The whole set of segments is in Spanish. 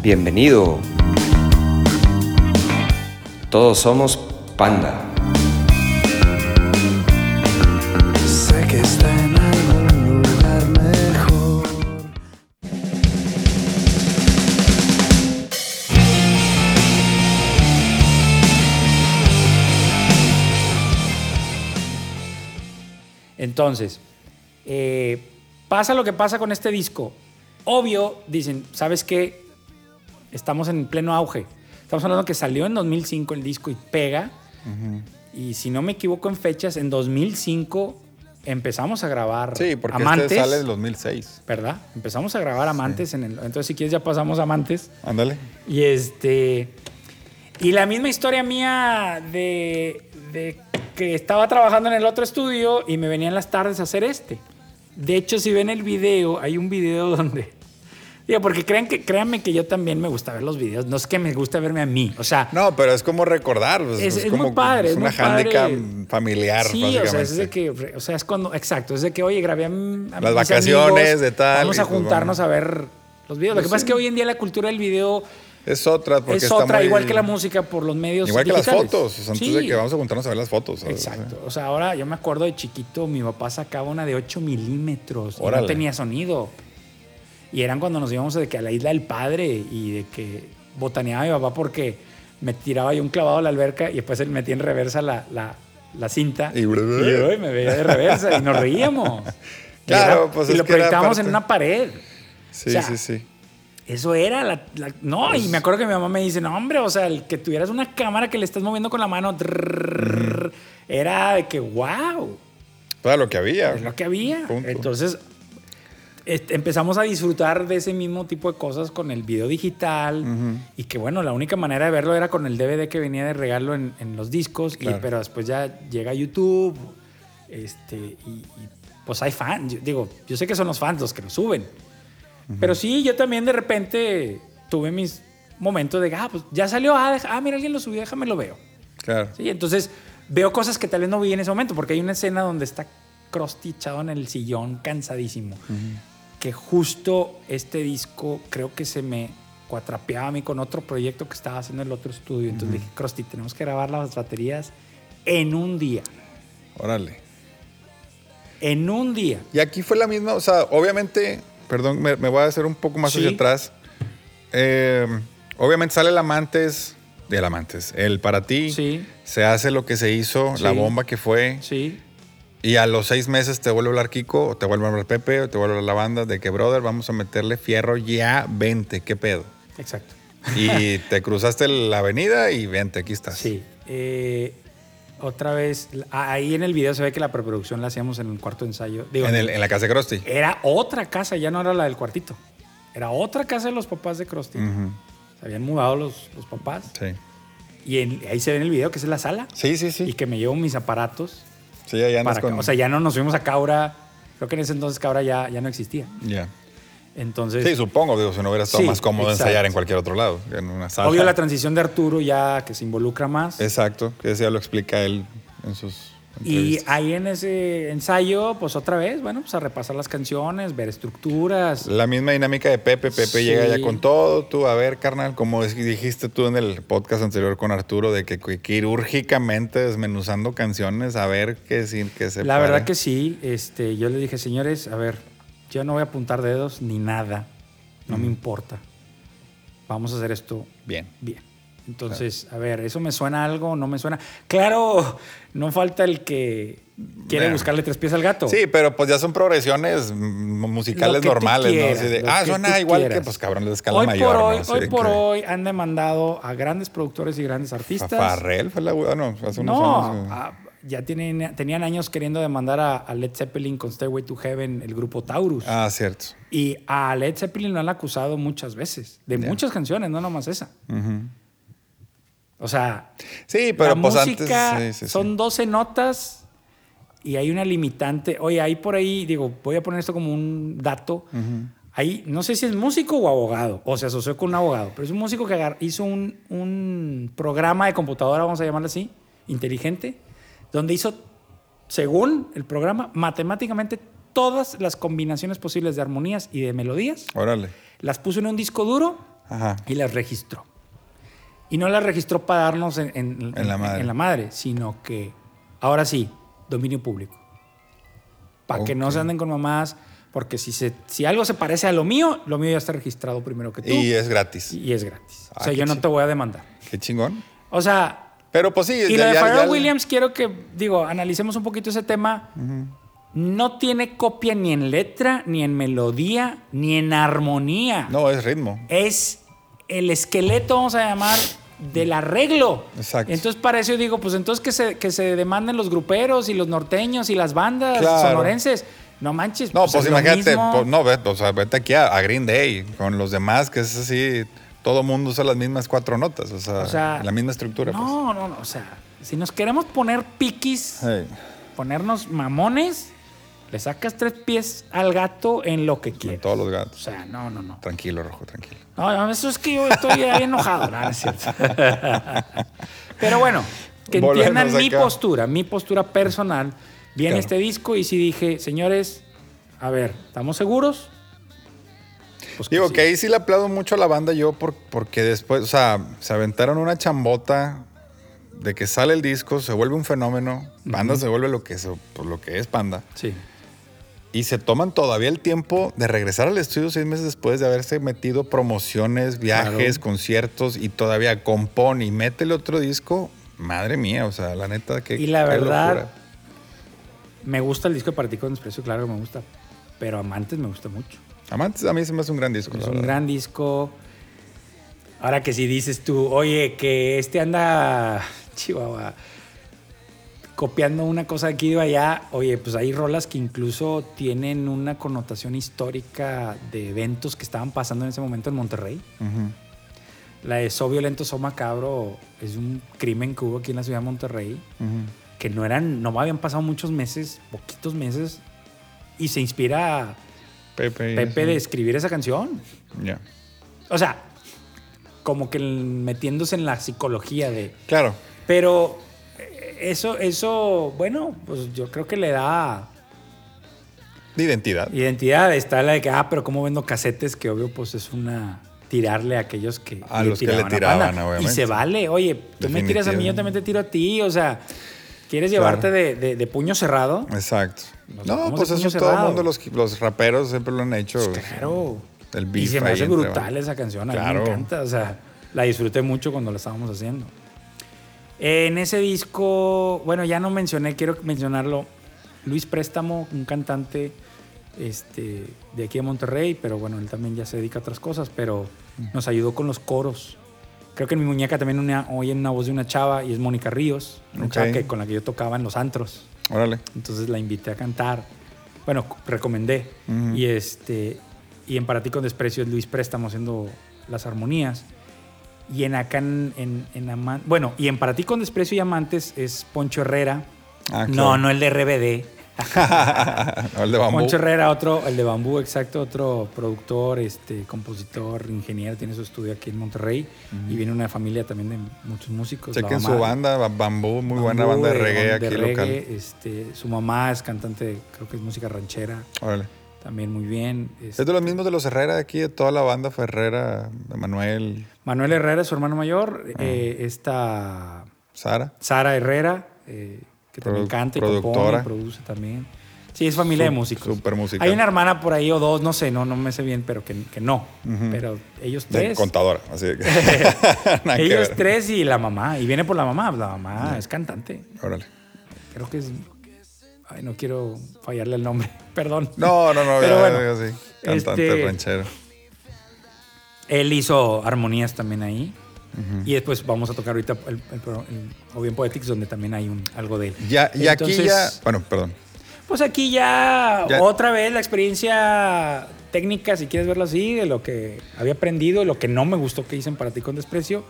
Bienvenido. Todos somos Panda. Sé que está en algún lugar mejor. Entonces, eh, pasa lo que pasa con este disco. Obvio, dicen, ¿sabes qué? Estamos en pleno auge. Estamos hablando que salió en 2005 el disco y pega. Y si no me equivoco en fechas, en 2005 empezamos a grabar Sí, porque Amantes. este sale del 2006. ¿Verdad? Empezamos a grabar Amantes en el... Entonces, si quieres, ya pasamos a Amantes. Ándale. Y este. Y la misma historia mía de, de que estaba trabajando en el otro estudio y me venía en las tardes a hacer este. De hecho, si ven el video, hay un video donde. Digo, porque crean que, créanme que yo también me gusta ver los videos. No es que me gusta verme a mí. O sea, No, pero es como recordar. pues, Es- es como muy padre, Es una handicap familiar, sí, o sea, es de que, o sea, es cuando, exacto, es de que, oye, grabé a, a Las vacaciones amigos, de tal, Vamos a pues, juntarnos a ver los videos. Lo que pasa es que hoy en día la cultura del video Es otra. Porque es está otra, muy- igual que la música por los medios Igual que las fotos. O sea, antes Sí. de que vamos a juntarnos a ver las fotos. ¿sabes? Exacto. O sea, ahora yo me acuerdo de chiquito, mi papá sacaba una de 8 milímetros y no tenía sonido. Y eran cuando nos íbamos de que a la isla del padre y de que botaneaba mi papá porque me tiraba yo un clavado a la alberca y después él metía en reversa la, la, la cinta. Y- yo "Ay, me veía de reversa y nos reíamos. Y Claro, era- pues Y es lo que era proyectábamos en parte- una pared. Sí, O sea, sí, sí. Eso era la, la- No, y me acuerdo que mi mamá me dice, no, hombre, o sea, el que tuvieras una cámara que le estás moviendo con la mano, trrr, era de que, wow, Todo lo que había. es lo que había. Punto. Entonces, empezamos a disfrutar de ese mismo tipo de cosas con el video digital y que, bueno, la única manera de verlo era con el DVD que venía de regalo en, en los discos, y- Claro. pero después ya llega YouTube, este, y, y, pues hay fans, yo, digo, yo sé que son los fans los que lo suben. Pero sí, yo también de repente tuve mis momentos de, ah, pues ya salió, ah, deja- ah, mira, alguien lo subió, déjame lo veo. Claro. Sí, entonces veo cosas que tal vez no vi en ese momento, porque hay una escena donde está Krusty echado en el sillón, cansadísimo. Que justo este disco creo que se me cuatrapeaba a mí con otro proyecto que estaba haciendo en el otro estudio. Entonces dije, Krusty, tenemos que grabar las baterías en un día. Órale. En un día. Y aquí fue la misma, o sea, obviamente, perdón, me, me voy a hacer un poco más Sí. hacia atrás. Eh, obviamente sale el Amantes, el Amantes, el para ti. Sí. Se hace lo que se hizo, la bomba que fue. Sí. Y a los seis meses te vuelve a hablar Kiko, o te vuelve a hablar Pepe, o te vuelve a hablar la banda de que, brother, vamos a meterle fierro ya, vente, qué pedo. Exacto. Y te cruzaste la avenida y vente, aquí estás. Sí. Eh, otra vez, ahí en el video se ve que la preproducción la hacíamos en el cuarto ensayo. Digo, En, el- en la casa de Krusty. Era otra casa, ya no era la del cuartito. Era otra casa de los papás de Krusty. Se habían mudado los, los papás. Sí. Y en- ahí se ve en el video que esa es la sala. Sí, sí, sí. Y que me llevo mis aparatos. Sí, allá andas con... O sea, ya no nos fuimos a Caura. Creo que en ese entonces Caura ya, ya no existía. Ya. Entonces, Sí, supongo, digo, si no hubiera estado Sí, más cómodo exacto. ensayar en cualquier otro lado, en una sala. obvio la transición de Arturo ya que se involucra más. Exacto, que ese ya lo explica él en sus y ahí en ese ensayo, pues otra vez, bueno, pues a repasar las canciones, ver estructuras. La misma dinámica de Pepe, Pepe Sí. llega ya con todo, tú, a ver, carnal, como dijiste tú en el podcast anterior con Arturo, de que, que quirúrgicamente desmenuzando canciones, a ver qué, sí, qué se La para. verdad que sí, este, yo le dije, señores, a ver, yo no voy a apuntar dedos ni nada, no me importa. Vamos a hacer esto Bien. bien. Entonces, a ver, ¿eso me suena algo? ¿No me suena? Claro, no falta el que quiere buscarle tres pies al gato. Sí, pero pues ya son progresiones musicales normales, quieras, ¿no? Así de, ah, suena igual quieras. que, pues cabrón, de escala hoy mayor, por hoy, ¿no? Hoy por que- hoy han demandado a grandes productores y grandes artistas. Farrell fue la bueno, hace unos No, años. eh. a- ya tienen, tenían años queriendo demandar a, a Led Zeppelin con Stairway to Heaven, el grupo Taurus. Ah, cierto. Y a Led Zeppelin lo han acusado muchas veces, de muchas canciones, no nomás esa. O sea, Sí, pero la pues música antes. sí, sí, sí. son 12 notas y hay una limitante. Oye, hay por ahí, digo, voy a poner esto como un dato. Ahí, no sé si es músico o abogado, o se asoció con un abogado, pero es un músico que hizo un, un programa de computadora, vamos a llamarlo así, inteligente, donde hizo, según el programa, matemáticamente todas las combinaciones posibles de armonías y de melodías. Órale. Las puso en un disco duro Ajá. y las registró. Y no las registró para darnos en, en- En la madre. en la madre, sino que ahora sí, dominio público. Para que no se anden con mamadas, porque si, se, si algo se parece a lo mío, lo mío ya está registrado primero que tú. Y es gratis. y es gratis. Ah, o sea, yo no te voy a demandar. Qué chingón. O sea, Pero pues sí, y ya- lo de ya- Pharrell ya- Williams, quiero que, digo, analicemos un poquito ese tema. No tiene copia ni en letra, ni en melodía, ni en armonía. No, es ritmo. Es el esqueleto, vamos a llamar, del arreglo. Exacto. Entonces, para eso yo digo, pues entonces que se, que se demanden los gruperos y los norteños y las bandas Claro. sonorenses. No manches. No, pues, es lo imagínate, pues, no, vete, o sea, vete aquí a, a Green Day con los demás, que es así, todo mundo usa las mismas cuatro notas, o sea, O sea, la misma estructura. pues. No, no, no. O sea, si nos queremos poner piquis, Hey, ponernos mamones, le sacas tres pies al gato en lo que quieras. todos los O gatos. sea, no, no, no. Tranquilo, Rojo, tranquilo. No, no, eso es que yo estoy ahí enojado, no, no es cierto. Pero bueno, que Volvemos entiendan mi acá. postura, mi postura personal. Viene Claro. este disco y sí dije, señores, a ver, ¿estamos seguros? Pues Digo sí. que ahí sí le aplaudo mucho a la banda yo por- porque después, o sea, se aventaron una chambota de que sale el disco, se vuelve un fenómeno, Panda se vuelve lo que, es, pues, lo que es Panda. Sí. Y se toman todavía el tiempo de regresar al estudio seis meses después de haberse metido promociones, viajes, Claro. conciertos y todavía compone y métele otro disco. Madre mía, o sea, la neta que Y la verdad, locura. me gusta el disco de Partí con Desprecio, claro que me gusta. Pero Amantes me gusta mucho. Amantes a mí se me hace un gran disco. Es un verdad. gran disco. Ahora que si dices tú, oye, que este anda, chihuahua, copiando una cosa de aquí y de allá, oye, pues hay rolas que incluso tienen una connotación histórica de eventos que estaban pasando en ese momento en Monterrey. La de So Violento, So Macabro es un crimen que hubo aquí en la ciudad de Monterrey, que no eran, no habían pasado muchos meses, poquitos meses, y se inspira Pepe. de escribir esa canción. Ya. O sea, como que metiéndose en la psicología de... Claro. Pero eso, eso, bueno, pues yo creo que le da De identidad. identidad. Está la de que, ah, pero ¿cómo vendo casetes? Que obvio, pues es una... Tirarle a aquellos que... A los que le tiraban, obviamente. Y se vale. Oye, tú me tiras a mí, yo también te tiro a ti. O sea, ¿quieres llevarte de, de- de puño cerrado? Exacto. Nos No, pues eso todo el cerrado. mundo, los, los raperos siempre lo han hecho. Claro. El Y beef se me hace brutal esa canción, a mí Claro. me encanta. O sea, la disfruté mucho cuando la estábamos haciendo. En ese disco, bueno, ya no mencioné, quiero mencionarlo. Luis Préstamo, un cantante este, de aquí de Monterrey, pero bueno, él también ya se dedica a otras cosas, pero nos ayudó con los coros. Creo que en mi muñeca también una, oyen una voz de una chava y es Mónica Ríos, una Ok. chava que, con la que yo tocaba en los antros. Órale. Entonces la invité a cantar. Bueno, recomendé. Ujú. Y este y en Para ti con desprecio es Luis Préstamo haciendo las armonías. Y en acá en, en, en bueno, y en Para ti con desprecio y amantes es Poncho Herrera. Ah, No, claro. no el de RBD. No, el de bambú. Poncho Herrera, otro, el de Bambú, exacto, otro productor, este, compositor, ingeniero, tiene su estudio aquí en Monterrey y viene una familia también de muchos músicos. Chequen su banda, Ba- Bambú, muy buena banda de de- reggae de aquí reggae, local. Este, su mamá es cantante, creo que es música ranchera, Órale. También muy bien. Este, Es de los mismos de los Herrera de aquí, de toda la banda Ferrera, de Manuel, Manuel Herrera es su hermano mayor. Ah. eh, esta Sara. Sara Herrera, eh, que también canta y productora. compone, produce también. Sí, es familia de músicos. súper musical. Hay una hermana por ahí o dos, no sé, no, no me sé bien, pero que, que no. Pero ellos De tres. contadora, así de que. Ellos tres y la mamá. Y viene por la mamá. La mamá es cantante. Órale. Creo que es. Ay, no quiero fallarle el nombre. Perdón. No, no, no, Pero ya, bueno, ya, sí. Cantante este- ranchero. Él hizo armonías también ahí. Y después vamos a tocar ahorita el, el, el O bien Poetics, donde también hay un, algo de él. Ya, y aquí ya. Bueno, perdón. Pues aquí ya, Ya. otra vez la experiencia técnica, si quieres verlo así, de lo que había aprendido, lo que no me gustó que dicen para ti con desprecio.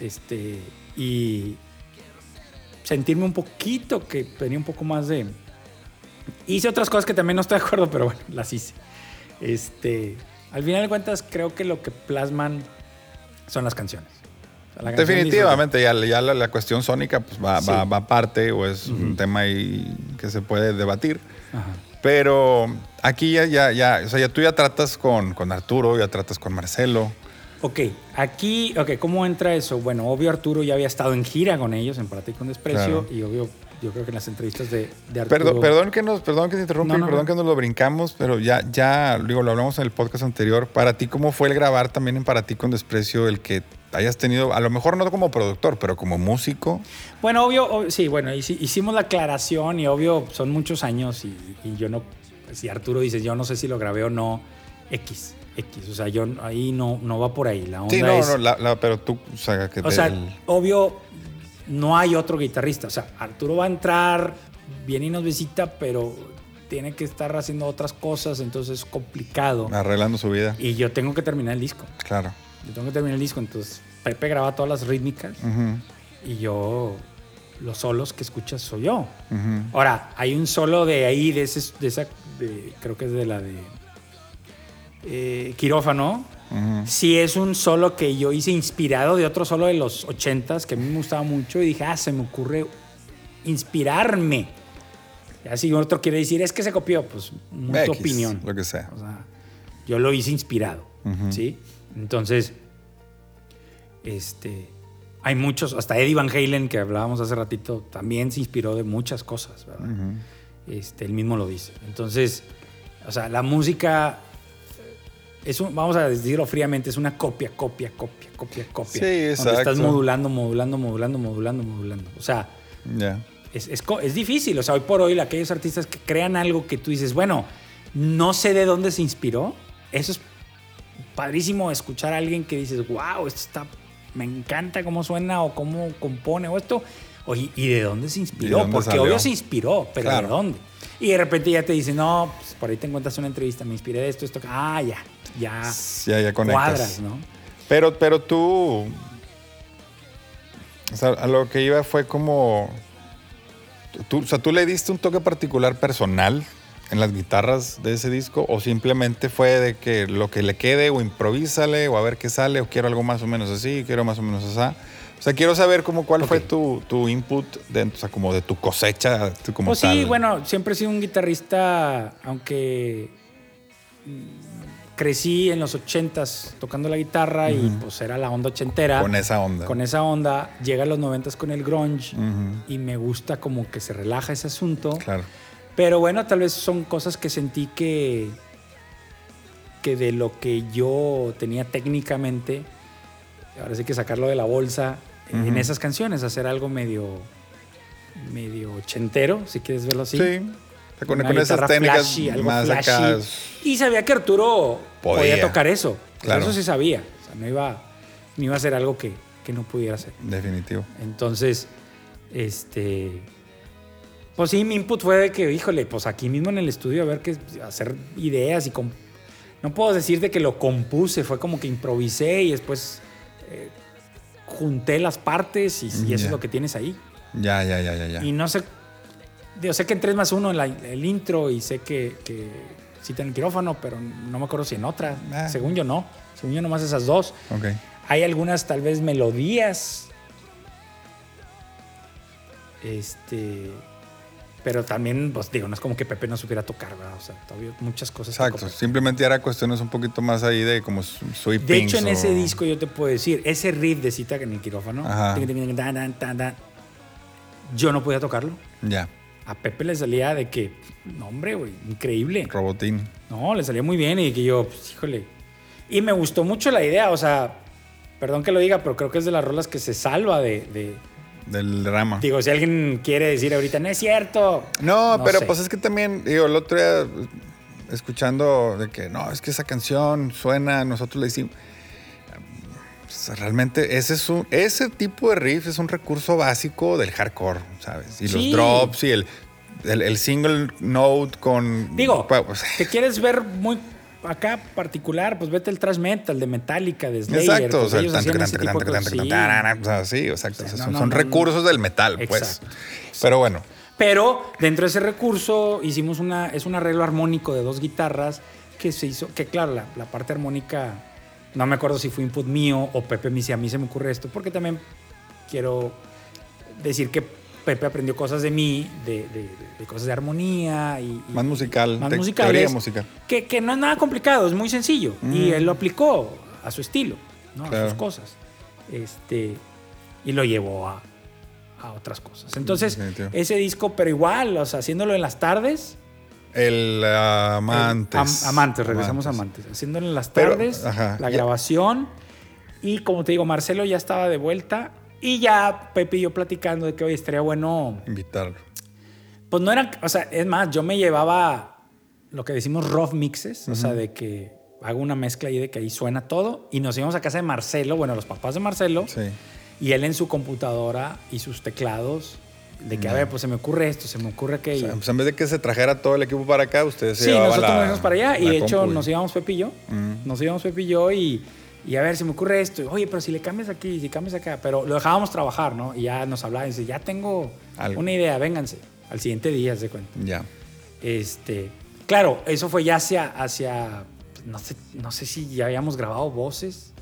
Este, y sentirme un poquito que tenía un poco más de. Hice otras cosas que también no estoy de acuerdo, pero bueno, las hice. Este, al final de cuentas, creo que lo que plasman son las canciones. O sea, la canción Definitivamente, ya, ya la, la cuestión sónica pues, va, Sí. va, va aparte o es un tema ahí que se puede debatir. Ajá. Pero aquí ya, ya, ya, o sea, ya tú ya tratas con, con Arturo, ya tratas con Marcelo. Ok, aquí, ok, ¿cómo entra eso? Bueno, obvio Arturo ya había estado en gira con ellos, en ti con Desprecio, Claro. y obvio, yo creo que en las entrevistas de, de Arturo... Perdón, perdón que nos, perdón que te interrumpa No, y no, perdón no. que nos lo brincamos, pero ya, ya, digo, lo hablamos en el podcast anterior. Para ti, ¿cómo fue el grabar también en Para ti con desprecio el que hayas tenido, a lo mejor no como productor, pero como músico? Bueno, obvio, ob- sí, bueno, hici- hicimos la aclaración y obvio son muchos años y, y yo no, si Arturo dice, yo no sé si lo grabé o no, X, X, o sea, yo ahí no, no va por ahí, la onda Sí, no, es, no, la- la- pero tú, o sea, que o sea, obvio, no hay otro guitarrista, o sea, Arturo va a entrar, viene y nos visita, pero tiene que estar haciendo otras cosas, entonces es complicado. arreglando su vida, Y yo tengo que terminar el disco, claro. yo tengo que terminar el disco, entonces Pepe graba todas las rítmicas y yo los solos que escuchas soy yo. Ahora, hay un solo de ahí, de, ese, de esa, de- creo que es de la de eh, Quirófano. Sí es un solo que yo hice inspirado de otro solo de los ochentas que a mí me gustaba mucho y dije, ah, se me ocurre inspirarme. Ya si otro quiere decir, es que se copió, pues X, opinión. Lo que sea. O sea, yo lo hice inspirado. ¿sí? Entonces, este, hay muchos, hasta Eddie Van Halen, que hablábamos hace ratito, también se inspiró de muchas cosas, ¿verdad? Este, él mismo lo dice. Entonces, o sea, la música es un, vamos a decirlo fríamente, es una copia, copia, copia, copia, copia. Sí, Donde exacto. estás modulando, modulando, modulando, modulando, modulando. O sea, es, es es difícil. O sea, hoy por hoy, aquellos artistas que crean algo que tú dices, bueno, no sé de dónde se inspiró. Eso es padrísimo escuchar a alguien que dices, wow, esto está, me encanta cómo suena o cómo compone o esto. Oye, ¿y de dónde se ¿Y inspiró? dónde Porque salió? obvio se inspiró, pero Claro. ¿de dónde? Y de repente ya te dicen, no, pues, por ahí te encuentras una entrevista, me inspiré de esto, esto. Ah, ya, ya. Ya, ya conectas. Cuadras, ¿no? Pero, pero tú. O sea, a lo que iba fue como. Tú, o sea, ¿tú le diste un toque particular personal en las guitarras de ese disco? ¿O simplemente fue de que lo que le quede, o improvísale, o a ver qué sale, o quiero algo más o menos así, quiero más o menos así? O sea, quiero saber como cuál fue tu, tu input, dentro, o sea, como de tu cosecha, como Pues tal. sí, bueno, siempre he sido un guitarrista, aunque crecí en los ochentas tocando la guitarra y pues era la onda ochentera. Con esa onda. Con esa onda, llega a los noventas con el grunge y me gusta como que se relaja ese asunto. Claro. Pero bueno, tal vez son cosas que sentí que, que de lo que yo tenía técnicamente, ahora sí que sacarlo de la bolsa en esas canciones, hacer algo medio, medio ochentero, si quieres verlo así. Sí. Con, con esas técnicas flashy, algo más flashy. acá. Y sabía que Arturo podía, Podía. tocar eso. Claro. Eso sí sabía. O sea, no iba, no iba a ser algo que, que no pudiera hacer. Definitivo. Entonces, este. Pues sí, mi input fue de que, híjole, pues aquí mismo en el estudio a ver qué hacer ideas y com- no puedo decir de que lo compuse, fue como que improvisé y después eh, junté las partes y, y eso es lo que tienes ahí. Ya, ya, ya, ya, ya. Y no sé, yo sé que en 3 más 1 en la- el intro y sé que, que sí tiene el quirófano, pero no me acuerdo si en otra. Ah. Según yo no, según yo nomás esas dos. Ok. Hay algunas tal vez melodías. Este. Pero también, pues digo, no es como que Pepe no supiera tocar, ¿verdad? O sea, todavía muchas cosas. Exacto. Simplemente era cuestiones un poquito más ahí de como sweeping. De hecho, en ese disco yo te puedo decir, ese riff de cita en el quirófano, tan, tan, tan, yo no podía tocarlo. Ya. A Pepe le salía de que, no, hombre, güey, increíble. Robotín. No, le salía muy bien y que yo, pues, híjole. Y me gustó mucho la idea, o sea, perdón que lo diga, pero creo que es de las rolas que se salva de. de- Del drama. digo, si alguien quiere decir ahorita, no es cierto. No, No pero sé. pues es que también, digo, el otro día escuchando de que no, es que esa canción suena, nosotros le hicimos. Pues, realmente ese es un, ese tipo de riff es un recurso básico del hardcore, ¿sabes? Y Sí. los drops y el, el, el single note con. Digo, pues, te quieres ver muy acá particular, pues vete el thrash metal de Metallica, de Slayer. Exacto, o sea, sí. exacto. Son recursos del metal, pues. Pero bueno, Pero dentro de ese recurso hicimos una, es un arreglo armónico de dos guitarras que se hizo, que claro, la, la parte armónica, no me acuerdo si fue input mío o Pepe me dice, a mí se me ocurre esto, porque también quiero decir que Pepe aprendió cosas de mí, de, de- de cosas de armonía y... y- más musical, más teoría musical. Que, que no es nada complicado, es muy sencillo. Y él lo aplicó a su estilo. ¿no? A sus cosas. Este, y lo llevó a, a otras cosas. Entonces, ese disco, pero igual, o sea, haciéndolo en las tardes. El uh, Amantes. Am- amantes, regresamos a Amantes. Haciéndolo en las Pero, tardes, ajá, la ya- grabación. Y como te digo, Marcelo ya estaba de vuelta. Y ya Pepe y yo platicando de que hoy estaría bueno. Invitarlo. Pues no eran. O sea, es más, yo me llevaba lo que decimos rough mixes. O sea, de que hago una mezcla ahí de que ahí suena todo. Y nos íbamos a casa de Marcelo, bueno, los papás de Marcelo. Sí. Y él en su computadora y sus teclados. De que, a ver, pues se me ocurre esto, se me ocurre O aquello. sea, pues en vez de que se trajera todo el equipo para acá, ustedes se Sí, nosotros la- nos íbamos para allá y de hecho compu nos íbamos y yo. Mm. Nos íbamos Pepe y yo y, y a ver, se me ocurre esto. Oye, pero si le cambias aquí, si cambias acá. Pero lo dejábamos trabajar, ¿no? Y ya nos hablaba y dice, ya tengo Algo. una idea, vénganse. Al siguiente día, se cuenta. Ya. Este, claro, eso fue ya hacia, hacia no sé, no sé si ya habíamos grabado voces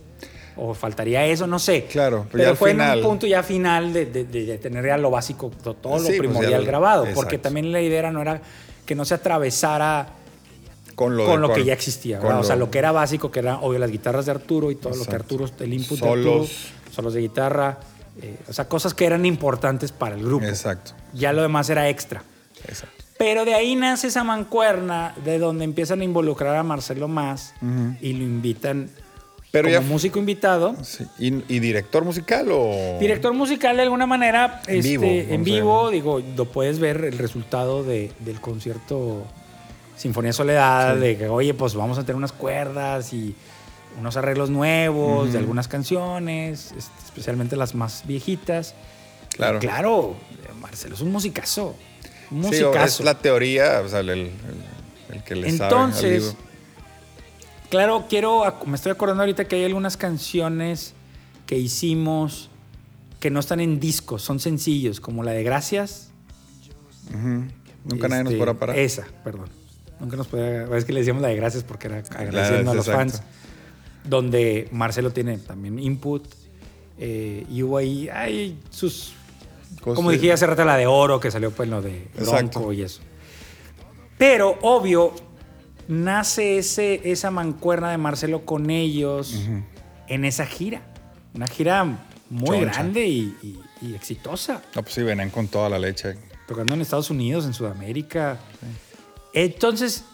o faltaría eso, no sé. Claro, pero pero, ya al fue final. en un punto ya final de, de- de- de tener ya lo básico, to- todo Sí, lo pues ya primordial grabado, porque también la idea era, no era que no se atravesara Con lo, con de- lo que ya existía, o sea, lo que era básico, que eran obvio las guitarras de Arturo y todo lo que. Arturo, el input Solos. de Arturo, solos de guitarra, eh, o sea, cosas que eran importantes para el grupo. Exacto. Ya lo demás era extra. Exacto. Pero de ahí nace esa mancuerna de donde empiezan a involucrar a Marcelo más y lo invitan Pero como ya- músico invitado. Sí. ¿Y, y director musical o...? Director musical de alguna manera En este, vivo, en vamos a vivo, digo, lo puedes ver el resultado de- del concierto Sinfonía Soledad, de que, oye, pues vamos a tener unas cuerdas y unos arreglos nuevos de algunas canciones, este, especialmente las más viejitas. Claro. Y claro, Marcelo es un musicazo. Un Sí, musicazo. es la teoría, o sea, el, el- el que le Entonces, claro, quiero, me estoy acordando ahorita que hay algunas canciones que hicimos que no están en discos, son sencillos, como la de Gracias. Nunca nadie nos Este, podrá parar. Esa, perdón. Nunca nos podía. Es que le decíamos la de Gracias porque era agradeciendo a los exacto. fans. Donde Marcelo tiene también input. eh, y hubo ahí hay sus. Como dije hace rato, la de oro que salió pues lo de Exacto. Bronco y eso. Pero, obvio, nace ese, esa mancuerna de Marcelo con ellos en esa gira. Una gira muy Choncha. grande y, y- y exitosa. No, pues sí, venían con toda la leche. Tocando en Estados Unidos, en Sudamérica. Entonces,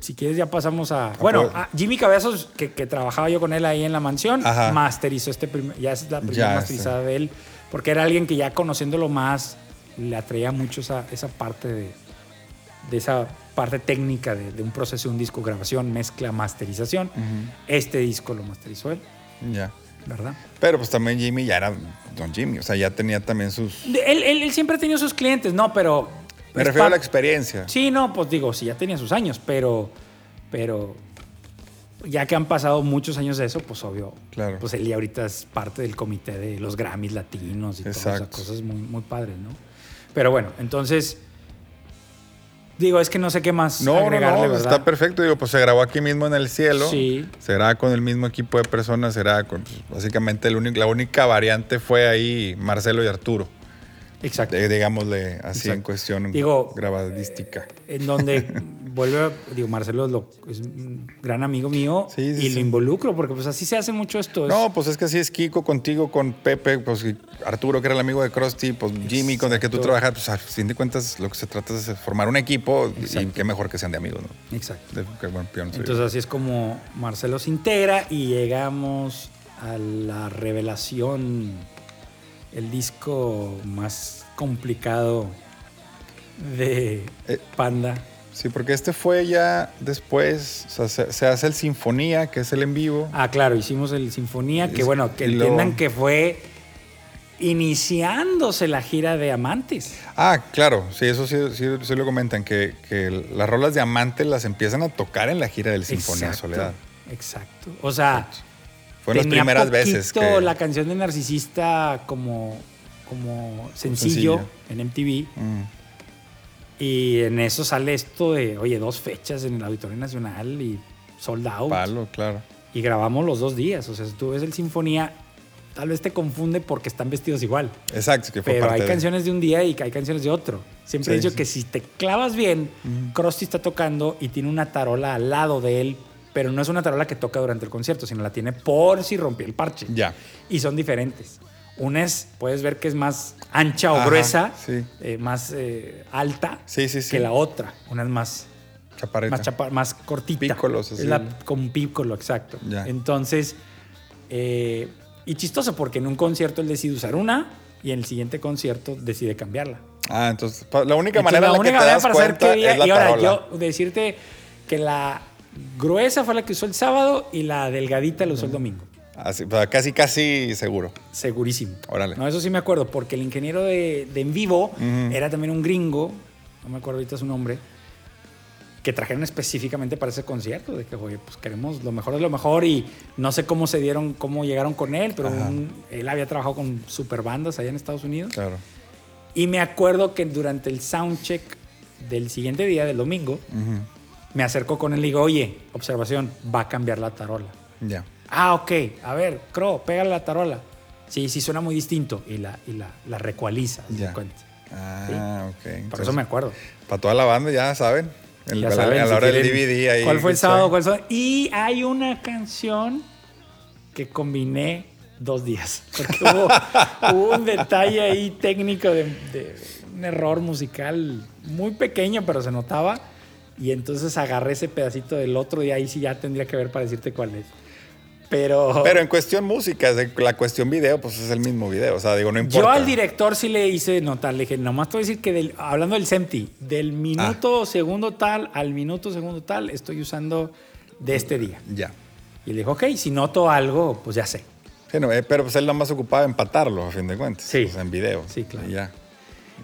si quieres ya pasamos a... Bueno, a Jimmy Cabezos, que, que trabajaba yo con él ahí en la mansión, Ajá. masterizó este primer... Ya es la primera Ya, masterizada de él, porque era alguien que ya conociéndolo más, le atraía mucho esa, esa parte de, de esa parte técnica de, de un proceso de un disco, grabación, mezcla, masterización. Este disco lo masterizó él, Ya. ¿verdad? Pero pues también Jimmy ya era Don Jimmy, o sea, ya tenía también sus... Él- él siempre ha tenido sus clientes, no, pero... Me refiero a la experiencia. Sí, no, pues digo, sí, ya tenía sus años, pero, pero ya que han pasado muchos años de eso, pues obvio, Claro. pues él ya ahorita es parte del comité de los Grammys latinos y todas esas cosas muy, muy padres, ¿no? Pero bueno, entonces, digo, es que no sé qué más No, no, no, ¿verdad? está perfecto. Digo, pues se grabó aquí mismo en el cielo. Sí. Será con el mismo equipo de personas, será con, pues, básicamente el único, la única variante fue ahí Marcelo y Arturo. Exacto. de- digámosle así en cuestión Digo, grabadística. en donde vuelve, digo, Marcelo es, lo- es un gran amigo mío Sí, sí, y sí. lo involucro, porque pues así se hace mucho esto. es- No, pues es que así es Kiko contigo, con Pepe, pues Arturo, que era el amigo de Krusty, pues Jimmy, con el que tú trabajas, pues a fin de cuentas lo que se trata es formar un equipo y qué mejor que sean de amigos, ¿no? Exacto. De-. Entonces así es como Marcelo se integra y llegamos a la revelación, el disco más complicado de Eh, Panda. Sí, porque este fue ya después, o sea, se, hace el Sinfonía, que es el en vivo. Ah, claro, hicimos el Sinfonía, que bueno, que entiendan que fue iniciándose la gira de Amantes. Ah, claro, sí, eso sí, sí, sí lo comentan, que, que las rolas de Amante las empiezan a tocar en la gira del Sinfonía Exacto, Soledad. Exacto. O sea, Fueron las primeras veces que... la canción de Narcisista como, como sencillo, sencillo. en MTV. Mm, Y en eso sale esto de, oye, dos fechas en el Auditorio Nacional y sold out. palo, claro. Y grabamos los dos días. O sea, si tú ves el Sinfonía, tal vez te confunde porque están vestidos igual. Exacto, que fue Pero parte hay de- canciones de un día y hay canciones de otro. Siempre he Sí, dicho sí. que si te clavas bien, Krusty está tocando y tiene una tarola al lado de él pero no es una tarola que toca durante el concierto, sino la tiene por si rompió el parche. Ya. Y son diferentes. Una es, puedes ver que es más ancha o Ajá, gruesa, sí. eh, más eh, alta Sí, sí, sí. que la otra. Una es más, Chaparrita. más, chapa- más cortita. Pícolos, Es la, con pícolo, exacto. Ya. Entonces, eh, y chistoso porque en un concierto él decide usar una y en el siguiente concierto decide cambiarla. Ah, entonces la única Entonces, manera en la que te das saber es la y ahora tarola. yo decirte que la gruesa fue la que usó el sábado y la delgadita la usó el domingo. Así, o sea, casi, casi seguro. Segurísimo. Órale. No, eso sí me acuerdo, porque el ingeniero de, de en vivo era también un gringo, no me acuerdo ahorita su nombre, que trajeron específicamente para ese concierto, de que, oye, pues queremos lo mejor de lo mejor y no sé cómo se dieron, cómo llegaron con él, pero un- él había trabajado con super bandas allá en Estados Unidos. Claro. Y me acuerdo que durante el soundcheck del siguiente día, del domingo, me acerco con él y digo, oye, observación, va a cambiar la tarola. Ya. Ah, ok. A ver, Cro, pégale la tarola. Sí, sí, suena muy distinto. Y la, y la, la recualiza. Ya. Ah, ok. Por Entonces, eso me acuerdo. Para toda la banda, ya saben. El- Ya saben, a la si hora del quieren, DVD ahí. ¿Cuál fue el sí. sábado? ¿Cuál fue? Y hay una canción que combiné dos días. Porque hubo, hubo un detalle ahí técnico de, de un error musical muy pequeño, pero se notaba. Y entonces agarré ese pedacito del otro y ahí sí ya tendría que ver para decirte cuál es. Pero, Pero en cuestión música, la cuestión video, pues es el mismo video. O sea, digo, no importa. yo al director sí le hice notar, le dije, nomás te voy a decir que del- hablando del SEMTI, del minuto Ah. segundo tal al minuto segundo tal, estoy usando de este día. Ya. Y le dijo, ok, si noto algo, pues ya sé. Sí, no, eh, pero pues él nada más ocupaba empatarlo, a fin de cuentas. Sí. Sea, en video. Sí, claro. Y ya.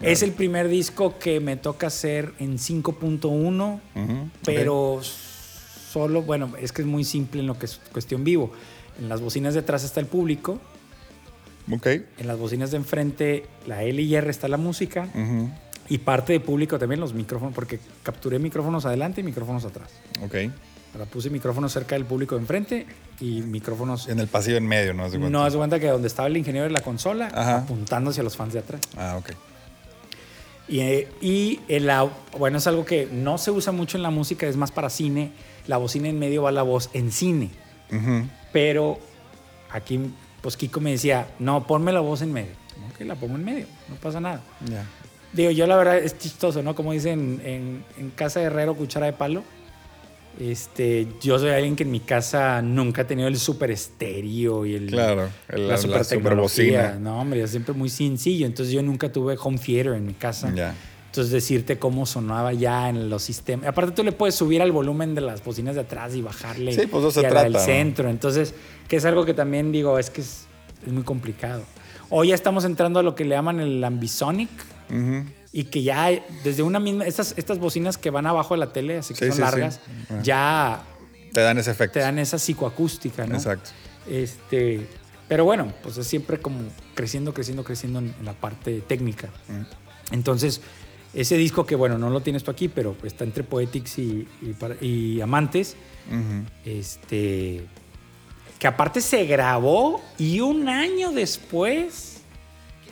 Es el primer disco que me toca hacer en 5.1, Ujú, pero solo, bueno, es que es muy simple en lo que es cuestión vivo. En las bocinas de atrás está el público, Ok. en las bocinas de enfrente, la L y R está la música, y parte de público también los micrófonos, porque capturé micrófonos adelante y micrófonos atrás. Ok. Ahora puse micrófonos cerca del público de enfrente y micrófonos... En el pasillo en medio, ¿no? ¿Haz de cuenta? No, haz de cuenta que donde estaba el ingeniero de la consola, Ajá. apuntando hacia los fans de atrás. Ah, ok. Y, eh, y el, bueno, es algo que no se usa mucho en la música, es más para cine. La bocina en medio va la voz en cine. Pero aquí, pues Kiko me decía, no, ponme la voz en medio. Ok, la pongo en medio, no pasa nada. Digo, yo la verdad es chistoso, ¿no? Como dicen en, en casa de herrero, cuchara de palo. Este, yo soy alguien que en mi casa nunca ha tenido el super estéreo y el, Claro, el- la la super superbocina. tecnología. No, hombre, es siempre muy sencillo. Entonces yo nunca tuve home theater en mi casa. Entonces decirte cómo sonaba ya en los sistemas. Aparte tú le puedes subir al volumen de las bocinas de atrás y bajarle Sí, pues, eso y se a la del trata, ¿no? centro. Entonces, que es algo que también digo, es que es, es muy complicado. Hoy ya estamos entrando a lo que le llaman el ambisonic Ujú. Y que ya desde una misma estas estas bocinas que van abajo de la tele, así que Sí, son sí, largas, ya Te dan ese efecto. te dan esa psicoacústica, ¿no? Exacto. Este, pero bueno, pues es siempre como creciendo, creciendo, creciendo en, en la parte técnica. Entonces, ese disco que, bueno, no lo tienes tú aquí, pero está entre Poetics y, y Amantes, este, que aparte se grabó y un año después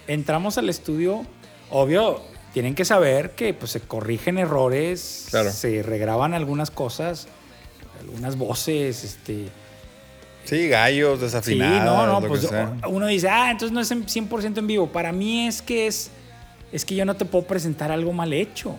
entramos al estudio. Obvio, tienen que saber que pues, se corrigen errores, Claro. se regraban algunas cosas, algunas voces, este, Sí, gallos, Sí, desafinados. no, no, lo pues uno dice, ah, entonces no es en 100% en vivo. Para mí es que es, es que yo no te puedo presentar algo mal hecho.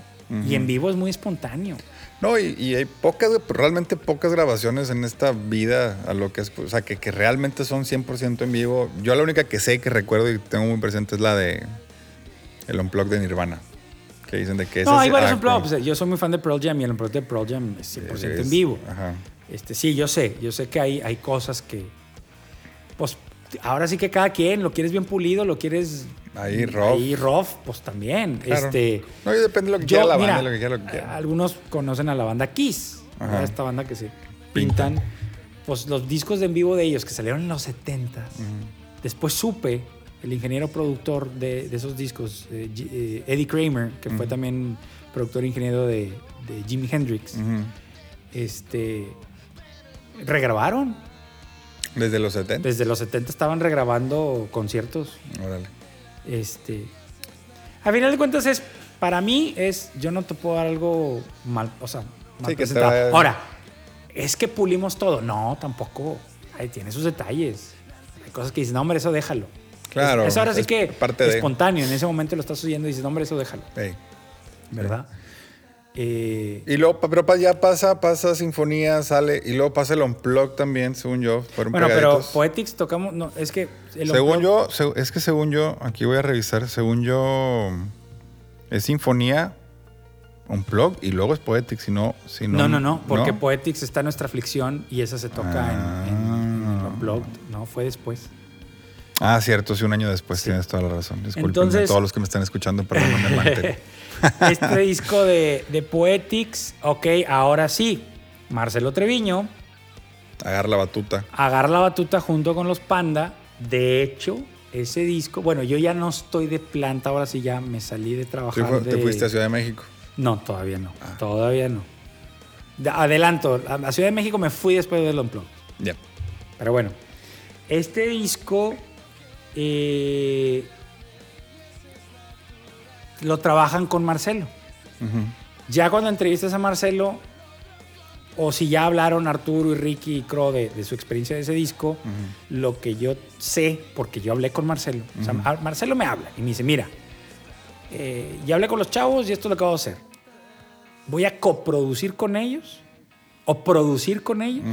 Y en vivo es muy espontáneo. No, y, y hay pocas, realmente pocas grabaciones en esta vida a lo que es, o sea, que, que realmente son 100% en vivo. Yo la única que sé que recuerdo y tengo muy presente es la de el Unplug de Nirvana. Que dicen de que No, hay varios ah, como- Yo soy muy fan de Pearl Jam y el unplugged de Pearl Jam es 100% en es- vivo. Ajá. Este, sí, yo sé. Yo sé que hay, hay cosas que... Pues ahora sí que cada quien lo quieres bien pulido, lo quieres... Ahí, rough. Ahí rough, pues también. Claro. Este, No, depende de lo que Yo, quiera la mira, banda, lo que quiera lo que quiera. Algunos conocen a la banda Kiss, Ajá. ¿verdad? esta banda que se pintan. Pues los discos de en vivo de ellos que salieron en los 70 Después supe, el ingeniero productor de, de esos discos, eh, eh, Eddie Kramer, que fue también productor e ingeniero de, de Jimi Hendrix, este, regrabaron. Desde los 70. Desde los 70 estaban regrabando conciertos Órale. este. A final de cuentas es. Para mí es. Yo no te puedo dar algo mal. O sea, mal Sí, presentado. Ahora, es que pulimos todo. No, tampoco. Ahí tiene sus detalles. Hay cosas que dices, no, hombre, eso déjalo. Claro, Es, es ahora sí es que parte de- espontáneo. En ese momento lo estás oyendo y dices, no, hombre, eso déjalo. ¿Verdad? Eh, Y luego, pero ya pasa, pasa Sinfonía, sale, y luego pasa el Unplug también, según yo. Fueron bueno, pero. Poetics tocamos. No, es que. el Según yo, es que según yo, aquí voy a revisar, según yo, es Sinfonía, Unplug y luego es Poetics, si no... Si no, No, no, no, porque Poetics está en nuestra aflicción y esa se toca en- en, en, Ah. Unplugged. No, fue después. Ah, cierto, sí, un año después, Sí. tienes toda la razón. Disculpen Entonces- a todos los que me están escuchando, el anterior. este disco de, de Poetics, ok, ahora sí. Marcelo Treviño Agarra la batuta. agarra la batuta junto con los Panda. De hecho, ese disco, bueno, yo ya no estoy de planta, ahora sí ya me salí de trabajar. te de- fuiste a Ciudad de México. No, todavía no. Ah. Todavía no. De- Adelanto, a Ciudad de México me fui después del Unplugged. Ya. Pero bueno, este disco eh, lo trabajan con Marcelo. Ya cuando entrevistas a Marcelo, o si ya hablaron Arturo y Ricky y Cro de, de su experiencia de ese disco, lo que yo sé, porque yo hablé con Marcelo, o sea, a- Marcelo me habla y me dice, mira, eh, ya hablé con los chavos y esto es lo que voy a hacer. Voy a coproducir con ellos o producir con ellos.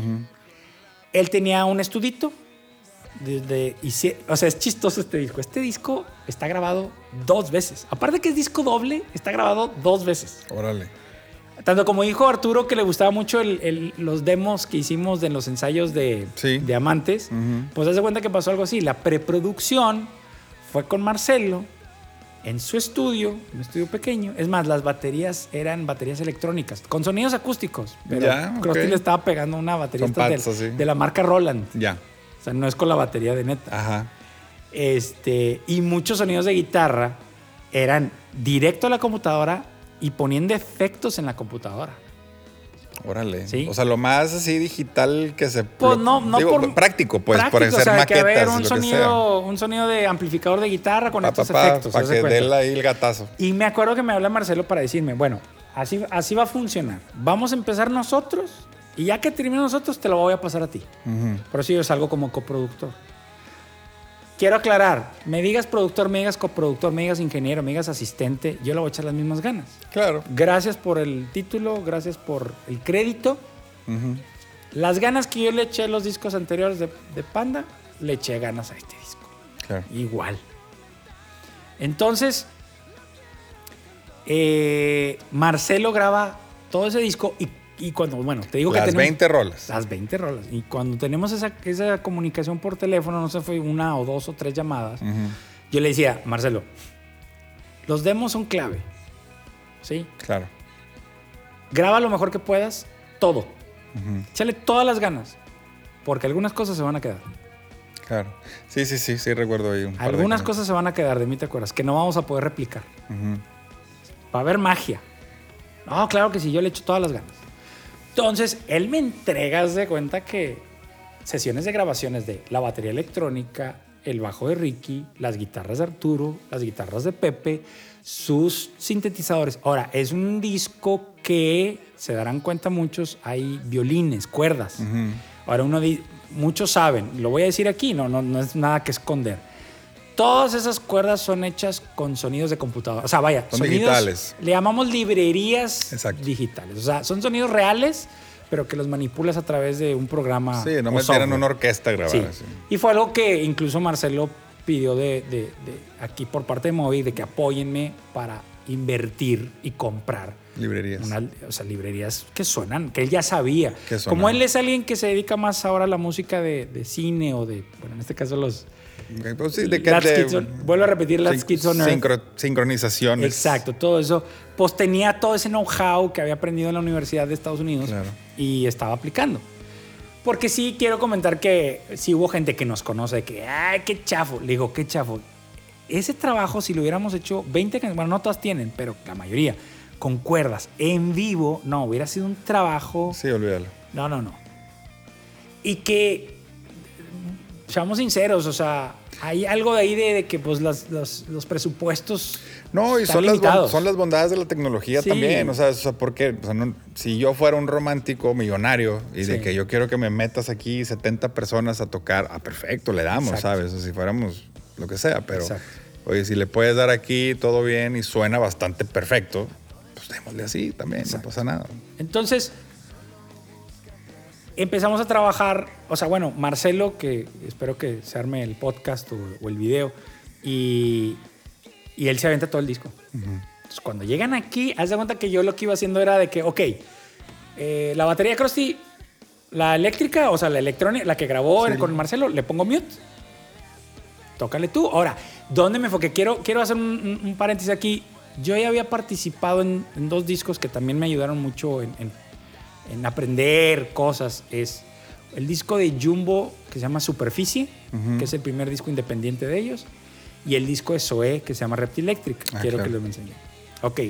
Él tenía un estudito. Desde, y si- o sea, es chistoso este disco. Este disco está grabado dos veces. Aparte que es disco doble, está grabado dos veces. Órale. Tanto como dijo Arturo que le gustaba mucho el- el- los demos que hicimos de los ensayos de, Sí. de Amantes, Ujú. pues hace cuenta que pasó algo así. La preproducción fue con Marcelo en su estudio, un estudio pequeño. Es más, las baterías eran baterías electrónicas, con sonidos acústicos. Pero Ya, le estaba pegando una batería de, de la marca Roland. Ya. Sea, no es con la batería de neta. Ajá. Este, y muchos sonidos de guitarra eran directo a la computadora y poniendo efectos en la computadora. Órale. Sí. O sea, lo más así digital que se... Pues lo- no, no digo, por práctico, pues, por hacer o sea, que maquetas, haber un lo que sea. sonido, un sonido de amplificador de guitarra con Pa, estos pa, efectos. que dé ahí el gatazo. Y me acuerdo que me habla Marcelo para decirme, bueno, así, así va a funcionar. Vamos a empezar nosotros y ya que termine nosotros te lo voy a pasar a ti. Ujú. Por eso yo salgo como coproductor. Quiero aclarar, me digas productor, me digas coproductor, me digas ingeniero, me digas asistente, yo le voy a echar las mismas ganas. Claro. Gracias por el título, gracias por el crédito. Las ganas que yo le eché a los discos anteriores de, de Panda, le eché ganas a este disco. Claro. Igual. Entonces, eh, Marcelo graba todo ese disco y, y cuando, bueno, te digo que Las tenemos 20 rolas. las 20 rolas. Y cuando tenemos esa, esa comunicación por teléfono, no sé, fue una o dos o tres llamadas, yo le decía, Marcelo, los demos son clave. ¿Sí? Claro. Graba lo mejor que puedas, todo. Échale todas las ganas. Porque algunas cosas se van a quedar. Claro. Sí, sí, sí, sí, recuerdo ahí un Algunas cosas se van a quedar, de mí te acuerdas, que no vamos a poder replicar. Va a haber magia. No, claro que sí, yo le echo todas las ganas. Entonces, él me entrega, haz de cuenta que sesiones de grabaciones de la batería electrónica, el bajo de Ricky, las guitarras de Arturo, las guitarras de Pepe, sus sintetizadores. Ahora, es un disco que, se darán cuenta muchos, hay violines, cuerdas. Ahora, uno di- muchos saben, lo voy a decir aquí, no, no, no es nada que esconder. Todas esas cuerdas son hechas con sonidos de computadora. O sea, vaya, Son sonidos- digitales. Le llamamos librerías Exacto. digitales. O sea, son sonidos reales, pero que los manipulas a través de un programa. Sí, no metieran software. una orquesta a grabar Sí. Y fue algo que incluso Marcelo pidió de, de- de aquí por parte de Moby, de que apóyenme para invertir y comprar Librerías. una- o sea, librerías que suenan, que él ya sabía. Como él es alguien que se dedica más ahora a la música de, de cine o de, bueno, en este caso los... Pues sí, de Last de- Kids on- vuelvo a repetir, Last sin- Kids on Earth. sincro- sincronizaciones. Exacto, todo eso. Pues tenía todo ese know-how que había aprendido en la Universidad de Estados Unidos Claro. y estaba aplicando. Porque sí quiero comentar que sí hubo gente que nos conoce que, ay, qué chafo. Le digo, qué chafo. Ese trabajo, si lo hubiéramos hecho 20 canciones, bueno, no todas tienen, pero la mayoría, con cuerdas, en vivo, no, hubiera sido un trabajo. Sí, olvídalo. No, no, no. Y que, seamos sinceros, o sea, hay algo de ahí de, de que pues las- los, los presupuestos No, y están son las, limitados. son las bondades de la tecnología Sí. también. O sea, o sea, porque o sea, no- si yo fuera un romántico millonario y de Sí. que yo quiero que me metas aquí 70 personas a tocar, ah, perfecto, le damos, Exacto. ¿sabes? O si fuéramos lo que sea, pero Exacto. oye, si le puedes dar aquí todo bien y suena bastante perfecto, pues démosle así también, Exacto. no pasa nada. Entonces, empezamos a trabajar, o sea, bueno, Marcelo, que espero que se arme el podcast o, o el video, y, y él se aventa todo el disco. Entonces, cuando llegan aquí, haz de cuenta que yo lo que iba haciendo era de que, ok, eh, la batería Krusty, la eléctrica, o sea, la electrónica, la que grabó Sí. con Marcelo, le pongo mute. Tócale tú. Ahora, ¿dónde me enfoqué? Quiero, quiero hacer un, un- un paréntesis aquí. Yo ya había participado en, en dos discos que también me ayudaron mucho en, en- en aprender cosas. Es el disco de Jumbo que se llama Superficie, que es el primer disco independiente de ellos, y el disco de Zoé que se llama Reptilectric. Ah, Quiero claro. que lo enseñe. Ok,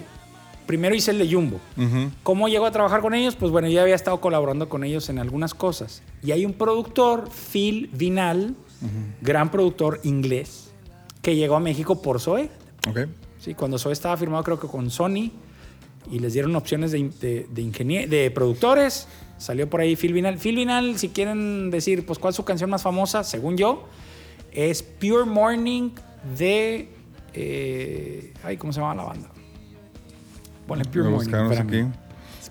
primero hice el de Jumbo. Ujú. ¿Cómo llego a trabajar con ellos? Pues bueno, yo ya había estado colaborando con ellos en algunas cosas. Y hay un productor, Phil Vinal, gran productor inglés, que llegó a México por Zoe. Ok. Sí, cuando Zoe estaba firmado creo que con Sony y les dieron opciones de, de, de de productores, salió por ahí Phil Vinal. Phil Vinal, si quieren decir, pues cuál es su canción más famosa, según yo, es Pure Morning de... eh, ay, ¿cómo se llama la banda? Ponle Pure Lo Morning. aquí.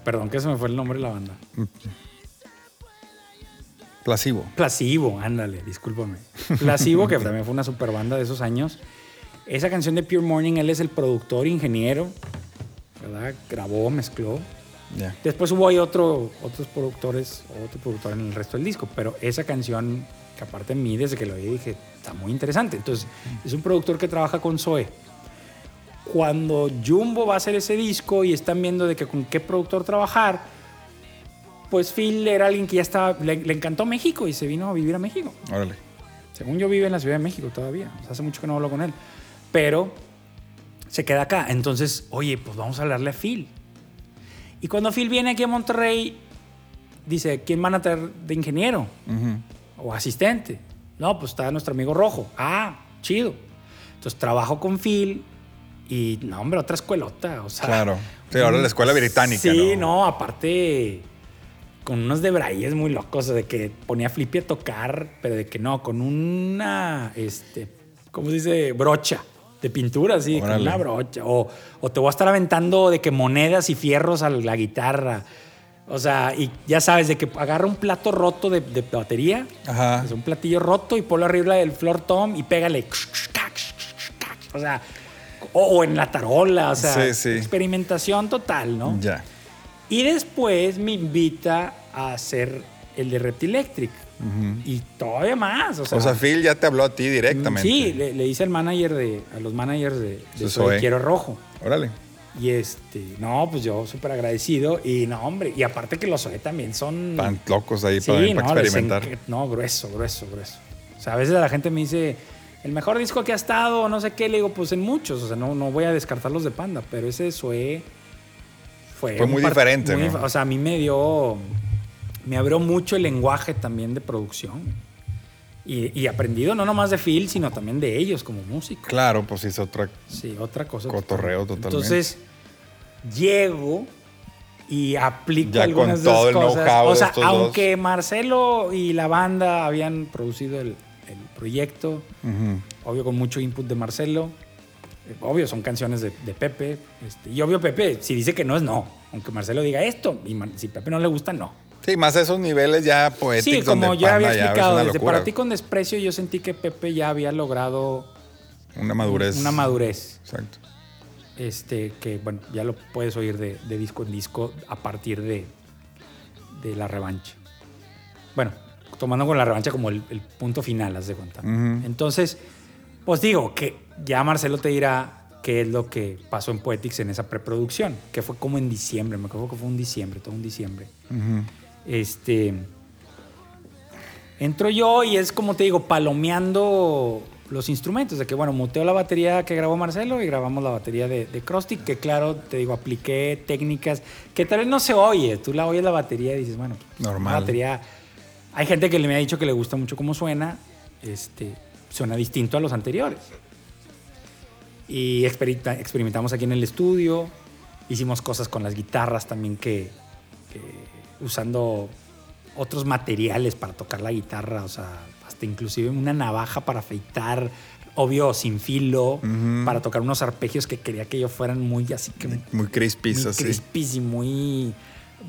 Perdón que se me fue el nombre de la banda. Placebo. Placebo, ándale, discúlpame. Placebo, que también fue una super banda de esos años. Esa canción de Pure Morning, él es el productor, ingeniero, ¿verdad? Grabó, mezcló. Ya. Después hubo ahí otro, otros productores, otro productor en el resto del disco, pero esa canción, que aparte de mí, desde que lo oí, dije, está muy interesante. Entonces, es un productor que trabaja con Zoe. Cuando Jumbo va a hacer ese disco y están viendo de que con qué productor trabajar, pues Phil era alguien que ya estaba, le, le encantó México y se vino a vivir a México. Órale. Según yo vive en la Ciudad de México todavía. O sea, hace mucho que no hablo con él. Pero se queda acá. Entonces, oye, pues vamos a hablarle a Phil. Y cuando Phil viene aquí a Monterrey, dice, ¿quién van a traer de ingeniero? O asistente. No, pues está nuestro amigo Rojo. Ah, chido. Entonces trabajo con Phil y, no, hombre, otra escuelota. O sea, Claro. Sí, ahora la escuela británica, Sí, ¿no? no, aparte con unos debrayes muy locos de que ponía Flippy a tocar, pero de que no, con una, este, ¿cómo se dice? Brocha de pintura, así, con una brocha. O, o te voy a estar aventando de que monedas y fierros a la guitarra. O sea, y ya sabes, de que agarra un plato roto de, de batería, Ajá. es un platillo roto y ponlo arriba del floor tom y pégale. O sea, o, o en la tarola, o sea, Sí, sí. experimentación total, ¿no? Ya. Y después me invita a hacer el de Reptilectric. Y todavía más. O sea, O sea, Phil ya te habló a ti directamente. Sí, le, le hice al manager de, a los managers de, de Soy. Quiero Rojo. Órale. Y este, no, pues yo súper agradecido. Y no, hombre, y aparte que los Zoe también son. Tan locos ahí Sí, para, para no, les experimentar. no, grueso, grueso, grueso. O sea, a veces la gente me dice, el mejor disco que ha estado, no sé qué, le digo, pues en muchos. O sea, no, no voy a descartarlos de Panda, pero ese Zoe fue. Fue muy diferente, ¿no? O sea, a mí me dio. Me abrió mucho el lenguaje también de producción. Y, y aprendido no nomás de Phil, sino también de ellos como músicos. Claro, pues hizo otra. Sí, otra cosa. Cotorreo totalmente. Entonces, llego y aplico Ya con algunas de todo esas el cosas. O de sea, estos aunque Marcelo y la banda habían producido el, el proyecto, obvio con mucho input de Marcelo, eh, obvio son canciones de, de Pepe, este, y obvio Pepe, si dice que no es no, aunque Marcelo diga esto, y si Pepe no le gusta, no. Sí, más esos niveles ya poéticos. Sí, como donde ya había explicado, desde para ti con desprecio, yo sentí que Pepe ya había logrado Una madurez. una madurez. Exacto. este, que bueno, ya lo puedes oír de, de disco en disco a partir de, de la revancha. Bueno, tomando con la revancha como el, el punto final, haz de cuenta. Entonces, pues digo que ya Marcelo te dirá qué es lo que pasó en Poetics en esa preproducción, que fue como en diciembre, me acuerdo que fue un diciembre, todo un diciembre. Ujú. Este. Entro yo y es como te digo, palomeando los instrumentos. De que, bueno, muteo la batería que grabó Marcelo y grabamos la batería de, de Krusty, que claro, te digo, apliqué técnicas que tal vez no se oye. Tú la oyes la batería y dices, bueno, pues, Normal. una batería. Hay gente que le me ha dicho que le gusta mucho cómo suena. Este. suena distinto a los anteriores. Y experimenta- experimentamos aquí en el estudio, hicimos cosas con las guitarras también que, que usando otros materiales para tocar la guitarra, o sea, hasta inclusive una navaja para afeitar, obvio sin filo, para tocar unos arpegios que quería que ellos fueran muy así que Muy crispy, muy así. crispis y muy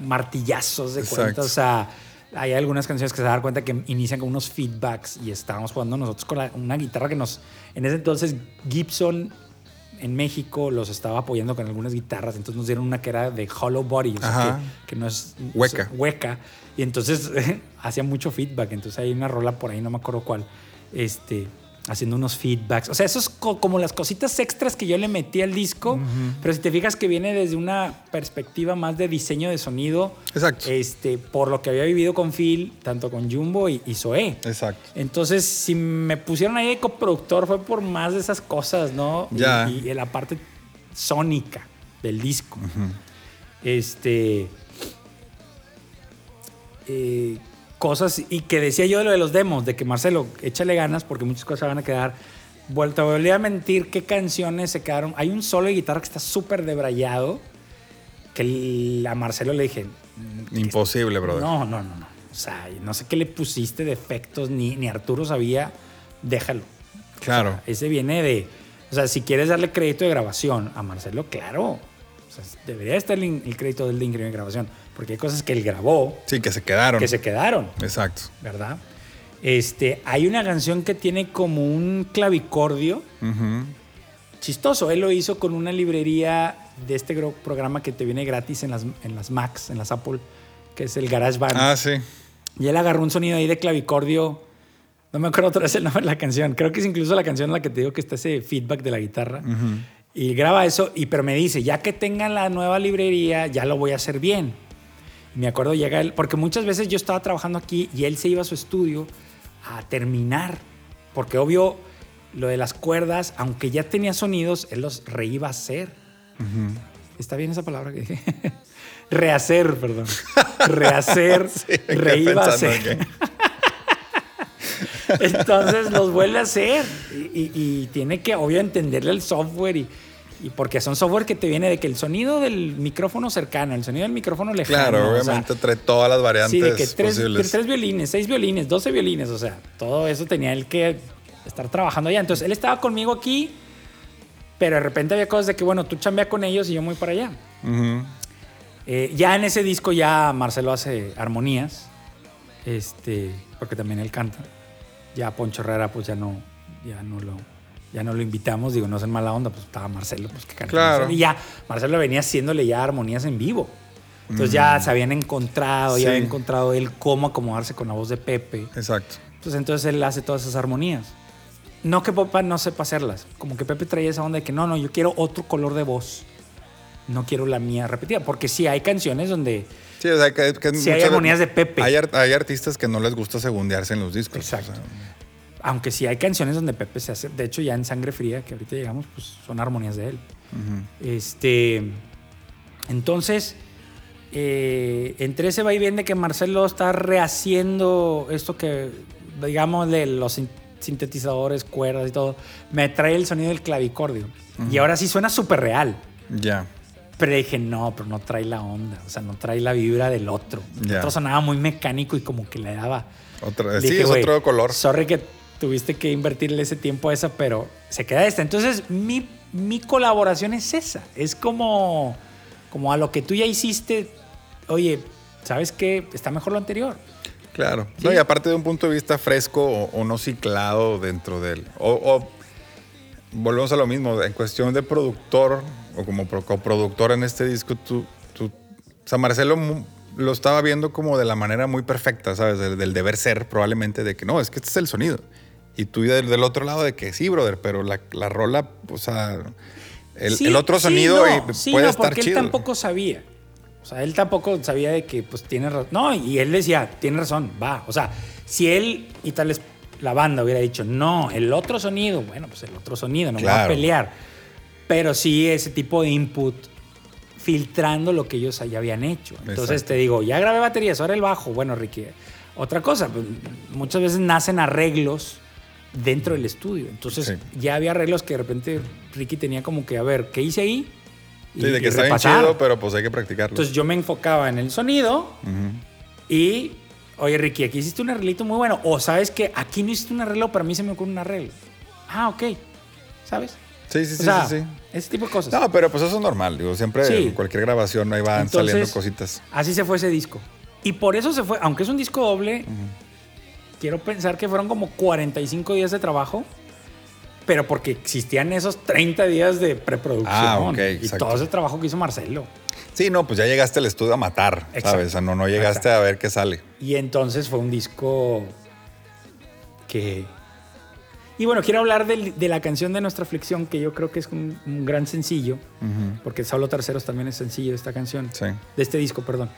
martillazos de Exacto. cuenta. O sea, hay algunas canciones que se dan cuenta que inician con unos feedbacks y estábamos jugando nosotros con la- una guitarra que nos. En ese entonces, Gibson en México los estaba apoyando con algunas guitarras. Entonces nos dieron una que era de hollow body, o sea, que no es Hueca. hueca. Y entonces hacía mucho feedback. Entonces hay una rola por ahí, no me acuerdo cuál. Este. Haciendo unos feedbacks. O sea, eso es co- como las cositas extras que yo le metí al disco. Pero si te fijas que viene desde una perspectiva más de diseño de sonido. Exacto. Este, por lo que había vivido con Phil, tanto con Jumbo y, y Zoé. Exacto. Entonces, si me pusieron ahí de coproductor fue por más de esas cosas, ¿no? Y- Ya. Y, la parte sónica del disco. Este. eh, cosas. Y que decía yo de lo de los demos, de que Marcelo, échale ganas porque muchas cosas van a quedar. Vuelta, volví a mentir qué canciones se quedaron. Hay un solo de guitarra que está súper debrayado. Que a Marcelo le dije, Imposible, brother. no, no, no, no. O sea, no sé qué le pusiste de efectos, ni, ni Arturo sabía, déjalo. Claro. Ese viene de. O sea, si quieres darle crédito de grabación a Marcelo, claro. Sea, debería estar el, el crédito del de de grabación. Porque hay cosas que él grabó Sí, que se quedaron. que se quedaron, Exacto. ¿verdad? Este, hay una canción que tiene como un clavicordio chistoso. Él lo hizo con una librería de este programa que te viene gratis en las, en las Macs, en las Apple, que es el GarageBand. Ah, sí. Y él agarró un sonido ahí de clavicordio. No me acuerdo otra vez el nombre de la canción. Creo que es incluso la canción en la que te digo que está ese feedback de la guitarra. Y graba eso, y pero me dice, ya que tengan la nueva librería, ya lo voy a hacer bien. Y me acuerdo llega él, porque muchas veces yo estaba trabajando aquí y él se iba a su estudio a terminar. Porque obvio, lo de las cuerdas, aunque ya tenía sonidos, él los reiba a hacer. ¿Está bien esa palabra que dije? Rehacer, perdón. Rehacer, Sí, reiba a hacer. Entonces los vuelve a hacer y, y- y tiene que, obvio, entenderle el software y, y porque son software que te viene de que el sonido del micrófono cercano, el sonido del micrófono lejano. Claro, o sea, obviamente trae todas las variantes sí, de que tres, posibles. tres violines, seis violines, doce violines, o sea, todo eso tenía él que estar trabajando allá. Entonces él estaba conmigo aquí, pero de repente había cosas de que, bueno, tú chambea con ellos y yo voy para allá. Eh, ya en ese disco ya Marcelo hace armonías, este, porque también él canta. Ya Poncho Herrera pues ya no, ya no lo, ya no lo invitamos, digo, no es en mala onda, pues estaba Marcelo, pues que canta. Claro. Marcelo. Y ya Marcelo venía haciéndole ya armonías en vivo. Entonces ya se habían encontrado, Mm. Sí. ya había encontrado él cómo acomodarse con la voz de Pepe. Exacto. Pues entonces él hace todas esas armonías. No que Popa no sepa hacerlas, como que Pepe traía esa onda de que no, no, yo quiero otro color de voz. No quiero la mía repetida, porque sí hay canciones donde Sí, o sea, que, que Sí, hay armonías de Pepe. Hay, hay artistas que no les gusta segundearse en los discos. Exacto. o sea, Aunque sí hay canciones donde Pepe se hace. De hecho, ya en Sangre Fría, que ahorita llegamos, pues son armonías de él. Este. Entonces, eh, entre ese vaivén de que Marcelo está rehaciendo esto que, digamos, de los sin- sintetizadores, cuerdas y todo, me trae el sonido del clavicordio. Y ahora sí suena súper real. ya. Pero dije, no, pero no trae la onda, o sea, no trae la vibra del otro. El Ya. otro sonaba muy mecánico y como que le daba. Otra, Dije, sí, es "Güey, otro color. Sorry que tuviste que invertirle ese tiempo a esa, pero se queda esta. Entonces, mi, mi colaboración es esa. Es como, como a lo que tú ya hiciste. Oye, ¿sabes qué? Está mejor lo anterior. Claro. Sí. No, y aparte de un punto de vista fresco o, o no ciclado dentro del. O, o volvemos a lo mismo, en cuestión de productor o como pro- coproductor en este disco, tú, tú sea, Marcelo lo estaba viendo como de la manera muy perfecta, ¿sabes? Del, del deber ser, probablemente, de que no, es que este es el sonido. Y tú del, del otro lado de que sí, brother, pero la, la rola, o sea, el, Sí, el otro sí, sonido no, y sí, puede no, estar porque chido. él tampoco sabía. O sea, él tampoco sabía de que, pues, tiene razón. No, y él decía, tiene razón, va. O sea, si él y tal vez la banda hubiera dicho, no, el otro sonido, bueno, pues el otro sonido, no me va a Claro. pelear. Pero sí ese tipo de input filtrando lo que ellos ya habían hecho. Entonces Exacto. te digo, ya grabé baterías, ahora el bajo. Bueno, Ricky, otra cosa, pues, muchas veces nacen arreglos dentro del estudio. Entonces Sí. ya había arreglos que de repente Ricky tenía como que, a ver, ¿qué hice ahí? Y- Sí, de que está bien chido, pero pues hay que practicarlo. Entonces yo me enfocaba en el sonido Ujú. y, oye Ricky, aquí hiciste un arreglito muy bueno. O sabes que aquí no hiciste un arreglo, pero a mí se me ocurre un arreglo. Ah, ok. ¿Sabes? Sí, sí, o sí, sea, sí, sí. ese tipo de cosas. No, pero pues eso es normal. Digo, siempre Sí. en cualquier grabación ahí van Entonces, saliendo cositas. Así se fue ese disco. Y por eso se fue, aunque es un disco doble, quiero pensar que fueron como 45 días de trabajo, pero porque existían esos 30 días de preproducción. Ah, y exacto. todo ese trabajo que hizo Marcelo. Sí, no, pues ya llegaste al estudio a matar, Exacto. ¿sabes? O sea, no, no llegaste a ver qué sale. Y entonces fue un disco que... Y bueno, quiero hablar de la canción de Nuestra Aflicción, que yo creo que es un, un gran sencillo, porque Solo Terceros también es sencillo de esta canción. Sí. de este disco, perdón.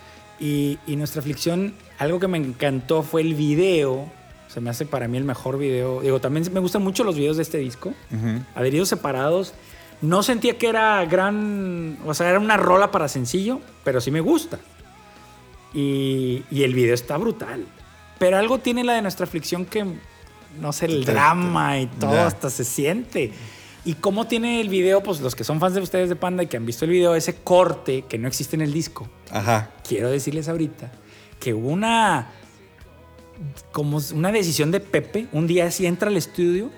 Y, y Nuestra Aflicción, algo que me encantó fue el video. Se me hace para mí el mejor video. Digo, también me gustan mucho los videos de este disco. Ujú. Adheridos separados. No sentía que era gran. O sea, era una rola para sencillo, pero sí me gusta. Y, y el video está brutal. Pero algo tiene la de Nuestra Aflicción que. No sé, el drama y todo, hasta se siente. Y cómo tiene el video, pues los que son fans de ustedes de Panda y que han visto el video, ese corte que no existe en el disco Ajá. quiero decirles ahorita que hubo una como una decisión de Pepe. Un día así entra al estudio.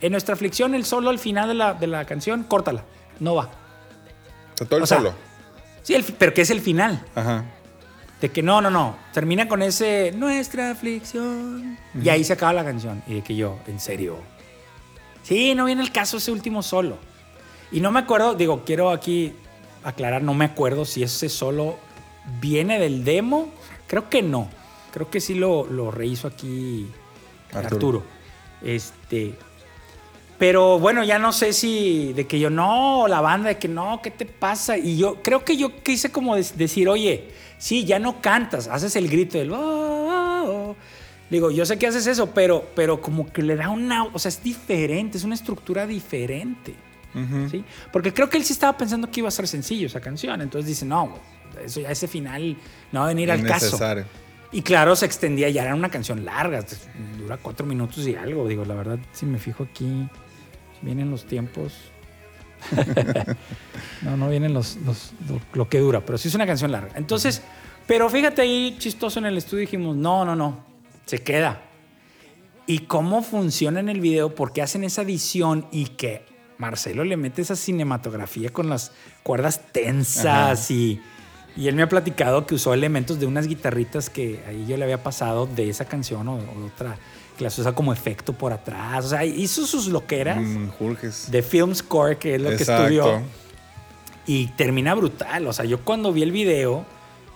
En nuestra aflicción, el solo al final de la, de la canción, córtala. No va. Todo el O sea, solo. Sí, el pero que es el final. Ajá. De que no, no, no. Termina con ese nuestra aflicción. Y ahí se acaba la canción. Y de que yo, en serio. Sí, no viene el caso ese último solo. Y no me acuerdo, digo, quiero aquí aclarar, no me acuerdo si ese solo viene del demo. Creo que no. Creo que sí lo, lo rehizo aquí Arturo. Arturo. Este. Pero bueno, ya no sé si de que yo no, la banda de que no, ¿qué te pasa? Y yo creo que yo quise como decir, oye, sí, ya no cantas, haces el grito del. "Oh, oh, oh". Digo, yo sé que haces eso, pero, pero como que le da una. O sea, es diferente, es una estructura diferente. Ujú. ¿sí? Porque creo que él sí estaba pensando que iba a ser sencillo esa canción. Entonces dice, no, eso ya ese final no va a venir al caso. Y claro, se extendía, ya era una canción larga, dura cuatro minutos y algo. Digo, la verdad, si me fijo aquí, vienen los tiempos. no, no vienen los, los- lo, lo que dura, pero sí es una canción larga. Entonces, pero fíjate ahí, chistoso en el estudio, dijimos, no, no, no, se queda. ¿Y cómo funciona en el video? Porque hacen esa edición y que Marcelo le mete esa cinematografía con las cuerdas tensas y, y él me ha platicado que usó elementos de unas guitarritas que ahí yo le había pasado de esa canción o, o otra que las usa como efecto por atrás. O sea, hizo sus loqueras Mm, de film score, que es lo que estudió. Y termina brutal. O sea, yo cuando vi el video,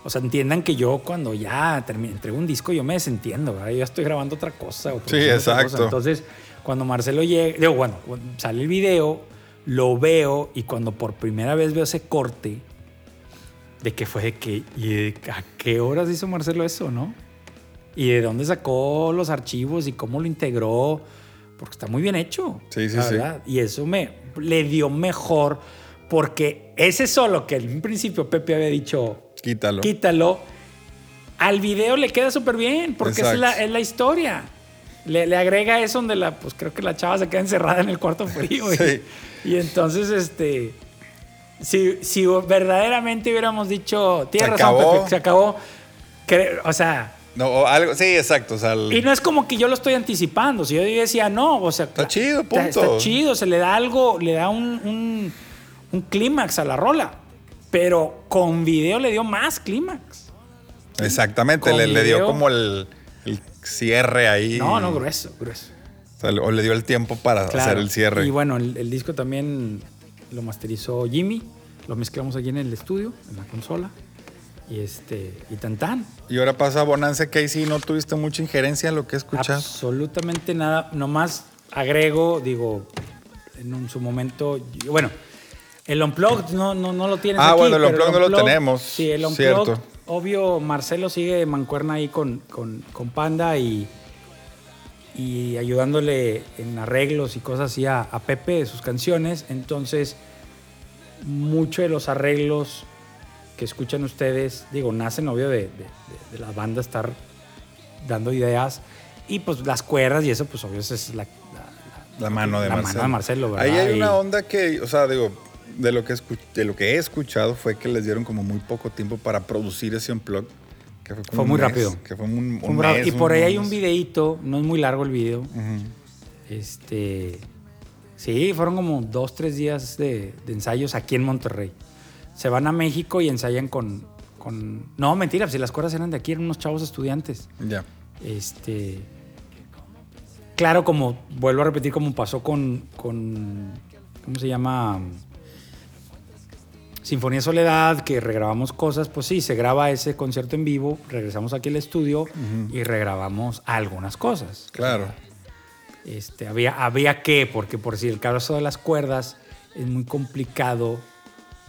o sea, entiendan que yo cuando ya entrego un disco, yo me desentiendo, ¿verdad? Yo ya estoy grabando otra cosa. o otra exacto. cosa. Entonces, cuando Marcelo llega, digo, bueno, sale el video, lo veo y cuando por primera vez veo ese corte, de que fue de que, ¿y de a qué horas hizo Marcelo eso, no? Y de dónde sacó los archivos y cómo lo integró, porque está muy bien hecho. Sí, sí, la sí. verdad. Y eso me le dio mejor, porque ese solo que en un principio Pepe había dicho, Quítalo. quítalo, al video le queda súper bien, porque es la, es la historia. Le, le agrega eso donde la, pues creo que la chava se queda encerrada en el cuarto frío. y- Sí. Y, entonces, este, si, si verdaderamente hubiéramos dicho, tienes Se razón, acabó. Pepe, se acabó. O sea, No, o algo, sí, exacto. O sea, el- y no es como que yo lo estoy anticipando. Si yo decía, no, o sea. Está chido, está- punto. Está chido, se le da algo, le da un, un, un clímax a la rola. Pero con video le dio más clímax. exactamente, le, le dio como el, el cierre ahí. No, no, grueso, grueso. O, sea, o le dio el tiempo para Claro. hacer el cierre. Y bueno, el, el disco también lo masterizó Jimmy. Lo mezclamos aquí en el estudio, en la consola. Y este, y tan tan. Y ahora pasa Bonanza Casey, no tuviste mucha injerencia en lo que escuchas. Absolutamente nada. Nomás agrego, digo, en un- su momento. yo- Bueno, el Unplugged no, no, no lo tienes Ah, aquí, bueno, el Unplugged no lo tenemos, Sí, el Unplugged. cierto. Obvio, Marcelo sigue mancuerna ahí con, con, con Panda y, y ayudándole en arreglos y cosas así a, a Pepe de sus canciones. Entonces, muchos de los arreglos que escuchan ustedes, digo, nacen obvio de, de, de- la banda estar dando ideas Y pues las cuerdas y eso, pues obvio, esa es la, la- La mano de La Marcelo. mano de Marcelo, ¿verdad? Ahí hay una onda que, o sea, digo, de lo que, escu- de lo que he escuchado fue que les dieron como muy poco tiempo para producir ese unplug. Que fue, muy mes, rápido. Que fue un, un mes, y por ahí hay un videíto, no es muy largo el video. Este. Sí, fueron como dos, tres días de, de ensayos aquí en Monterrey. Se van a México y ensayan con. con no, mentira, si las cuerdas eran de aquí, eran unos chavos estudiantes. Ya. Este. Claro, como vuelvo a repetir, como pasó con. con ¿Cómo se llama? Sinfonía Soledad, que regrabamos cosas, pues sí, se graba ese concierto en vivo, regresamos aquí al estudio y regrabamos algunas cosas. Claro. Este, había, había que, porque por si el caso de las cuerdas es muy complicado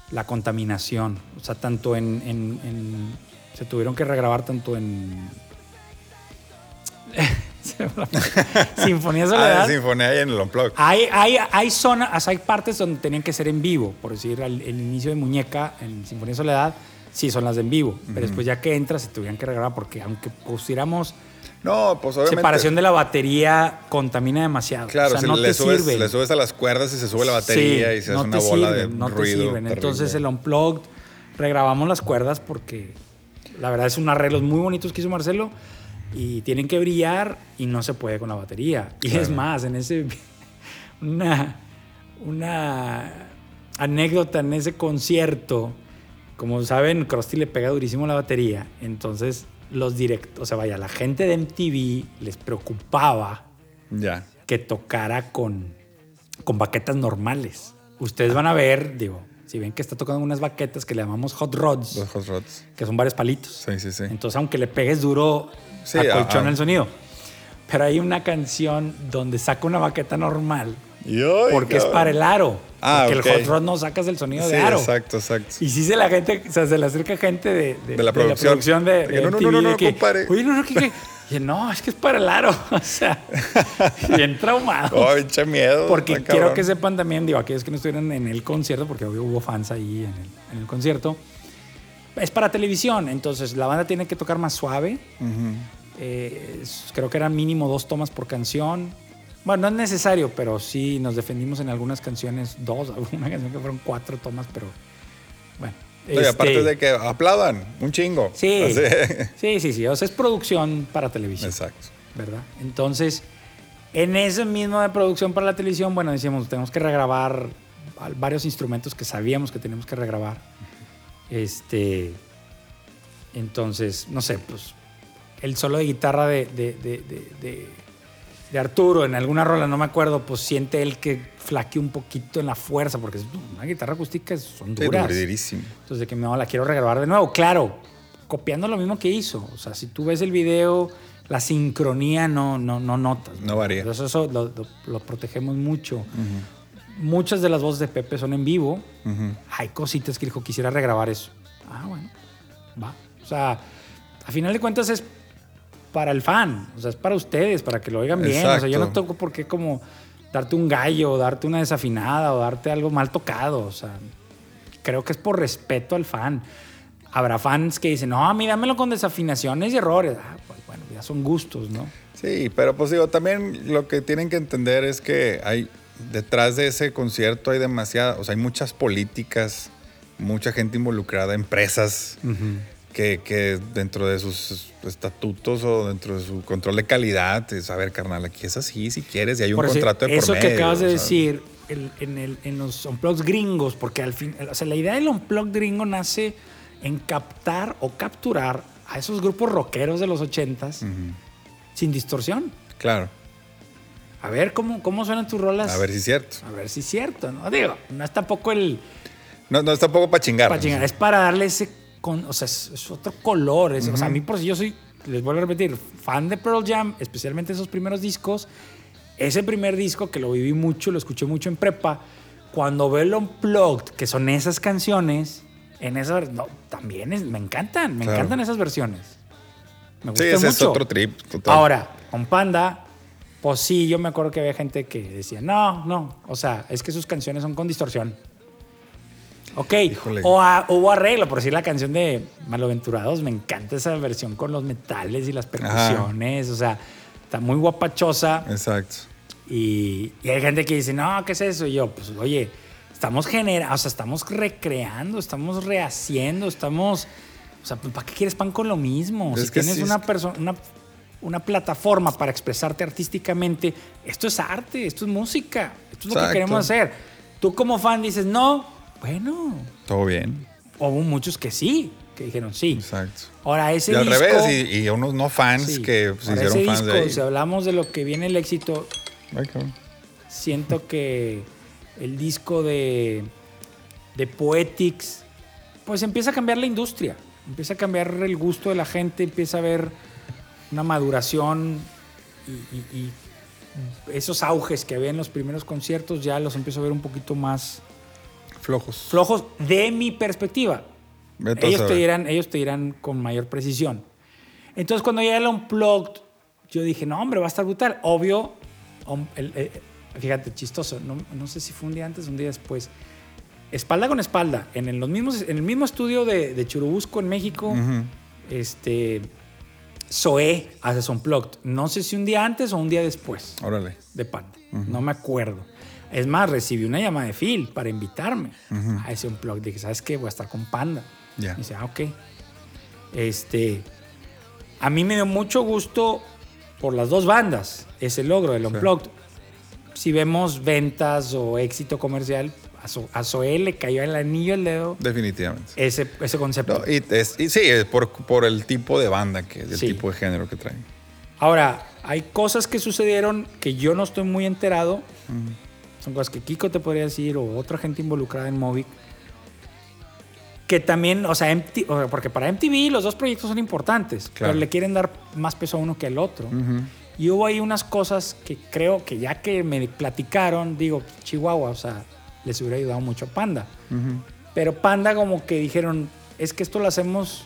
la contaminación. O sea, tanto en, en- en- se tuvieron que regrabar tanto en. Sinfonía Ah, Soledad. de Sinfonía y en el Unplugged. Hay, hay, hay zonas, hay partes donde tenían que ser en vivo. Por decir, al- el inicio de Muñeca en Sinfonía Soledad, sí son las de en vivo. Pero después ya que entras, se tuvieran que regrabar porque aunque pusiéramos No, pues obviamente. separación de la batería, contamina demasiado. Claro, o sea, si no le, te subes, sirve. le subes a las cuerdas y se sube la batería Sí, y se no hace una te bola sirven, de no te ruido. sirven. terrible. Entonces el Unplugged, regrabamos las cuerdas porque la verdad es un arreglos muy bonitos que hizo Marcelo y tienen que brillar y no se puede con la batería. Y es más, en ese... Una, una anécdota en ese concierto, como saben, Krusty le pega durísimo la batería, entonces los directos, o sea, vaya, la gente de MTV les preocupaba Ya. que tocara con, con baquetas normales. Ustedes van a ver, digo, si ven que está tocando unas baquetas que le llamamos hot rods, Los hot rods. que son varios palitos. Sí, sí, sí. Entonces, aunque le pegues duro, Sí, acolchona ah, el sonido. Pero hay una canción donde saca una baqueta normal porque es para el aro. Ah, porque ok. el hot rod no sacas el sonido Sí, de aro. exacto, exacto. Y sí se la gente, o sea, se le acerca gente de, De la producción. de, De que de no, no, MTV, no, no, de que. Oye, no, no, que, que-". Y no, es que es para el aro. O sea, bien traumado. Oh, pinche miedo. porque quiero cabrón. que sepan también, digo, aquellos que no estuvieron en el concierto, porque obvio hubo fans ahí en el, en el concierto, es para televisión, entonces la banda tiene que tocar más suave. Eh, creo que eran mínimo dos tomas por canción. Bueno, no es necesario, pero sí nos defendimos en algunas canciones, dos, una canción que fueron cuatro tomas, pero bueno. Y aparte este, de que aplaudan, un chingo. Sí, Así. sí, sí, sí, o sea, es producción para televisión. Exacto. ¿verdad? Entonces, en ese mismo de producción para la televisión, bueno, decíamos, tenemos que regrabar varios instrumentos que sabíamos que teníamos que regrabar. Este, entonces, no sé, pues el solo de guitarra de, de, de- de- de- Arturo en alguna rola, no me acuerdo, pues siente él que flaqueó un poquito en la fuerza, porque una guitarra acústica son duras. durísimo. Entonces, de que no, la quiero regrabar de nuevo. Claro, copiando lo mismo que hizo. O sea, si tú ves el video, la sincronía no, no, no notas. No varía. Entonces, eso lo, lo- lo protegemos mucho. Muchas de las voces de Pepe son en vivo. Ujú. Hay cositas que dijo, quisiera regrabar eso. Ah, bueno, va. O sea, a final de cuentas es para el fan. O sea, es para ustedes, para que lo oigan bien. O sea, yo no Exacto. toco porque como darte un gallo, o darte una desafinada, o darte algo mal tocado. O sea, creo que es por respeto al fan. Habrá fans que dicen, no, a mí dámelo con desafinaciones y errores. Ah, pues bueno, ya son gustos, ¿no? Sí, pero pues digo, también lo que tienen que entender es que hay detrás de ese concierto hay demasiada, o sea, hay muchas políticas, mucha gente involucrada, empresas que, que dentro de sus estatutos o dentro de su control de calidad, es, a ver, carnal, aquí es así, si quieres, y hay un Por contrato de por Eso que medio, acabas de o sea, decir el- en, el- en los unplugs gringos, porque al fin, o sea, la idea del unplug gringo nace en captar o capturar a esos grupos rockeros de los ochentas sin distorsión. Claro, A ver cómo, cómo suenan tus rolas. a ver si es cierto. A ver si es cierto, ¿no? Digo, no es tampoco el No, no es tampoco para chingar. para chingar, es para darle ese, con, o sea, es, es otro color. es- O sea, a mí por si yo soy, les vuelvo a repetir, fan de Pearl Jam, especialmente esos primeros discos. Ese primer disco que lo viví mucho, lo escuché mucho en prepa, cuando veo el Unplugged, que son esas canciones, en esa no, también es- me encantan, me Claro. encantan esas versiones. Me Sí, gustan ese es mucho. otro trip. Total. Ahora, con Panda, pues sí, yo me acuerdo que había gente que decía, no, no, o sea, es que sus canciones son con distorsión. Ok, Híjole. o a- hubo arreglo, por decir la canción de Malaventurados, me encanta esa versión con los metales y las percusiones, o sea, está muy guapachosa. Exacto. Y, y hay gente que dice, no, ¿qué es eso? Y yo, pues, oye, estamos generando, o sea, estamos recreando, estamos rehaciendo, estamos. O sea, pues, ¿para qué quieres pan con lo mismo? Es si tienes sí, una persona, una, una plataforma para expresarte artísticamente, esto es arte, esto es música, esto es lo que Exacto. queremos hacer. Tú como fan dices, no, bueno. Todo bien. Hubo muchos que sí, que dijeron sí. Exacto. Ahora, ese Y al disco. revés, y, y unos no fans sí. que se Ahora, hicieron ese fans disco, de ahí. si hablamos de lo que viene el éxito, Ay, cabrón. siento que el disco de, de Poetics, pues empieza a cambiar la industria, empieza a cambiar el gusto de la gente, empieza a haber una maduración y, y- y esos auges que había en los primeros conciertos ya los empiezo a ver un poquito más Flojos. flojos de mi perspectiva. Vete Ellos te, dirán, ellos te dirán con mayor precisión. Entonces, cuando llega el Unplugged, yo dije, no, hombre, va a estar brutal. Obvio, el- eh, fíjate, chistoso, no, no sé si fue un día antes o un día después. Espalda con espalda, en el, los mismos, en el mismo estudio de, de Churubusco, en México, Ujú. este, Zoé hace Unplugged. No sé si un día antes o un día después Órale. de Panda. No me acuerdo. Es más, recibí una llamada de Phil para invitarme a ese unplug. Dije, ¿sabes qué? Voy a estar con Panda. Ya. Y dice, ah, ok. Este, a mí me dio mucho gusto por las dos bandas ese logro del Unplugged. Si vemos ventas o éxito comercial, a, Zo- a Zoé le cayó el anillo al dedo Definitivamente. ese, ese concepto. No, y, es- y sí, es por, por el tipo de banda, que el Sí. tipo de género que traen. Ahora, hay cosas que sucedieron que yo no estoy muy enterado. Son cosas que Kiko te podría decir o otra gente involucrada en Movic. Que también, o sea, porque para MTV los dos proyectos son importantes, Claro. pero le quieren dar más peso a uno que al otro. Y hubo ahí unas cosas que creo que ya que me platicaron, digo, Chihuahua, o sea, les hubiera ayudado mucho a Panda. Pero Panda como que dijeron, es que esto lo hacemos,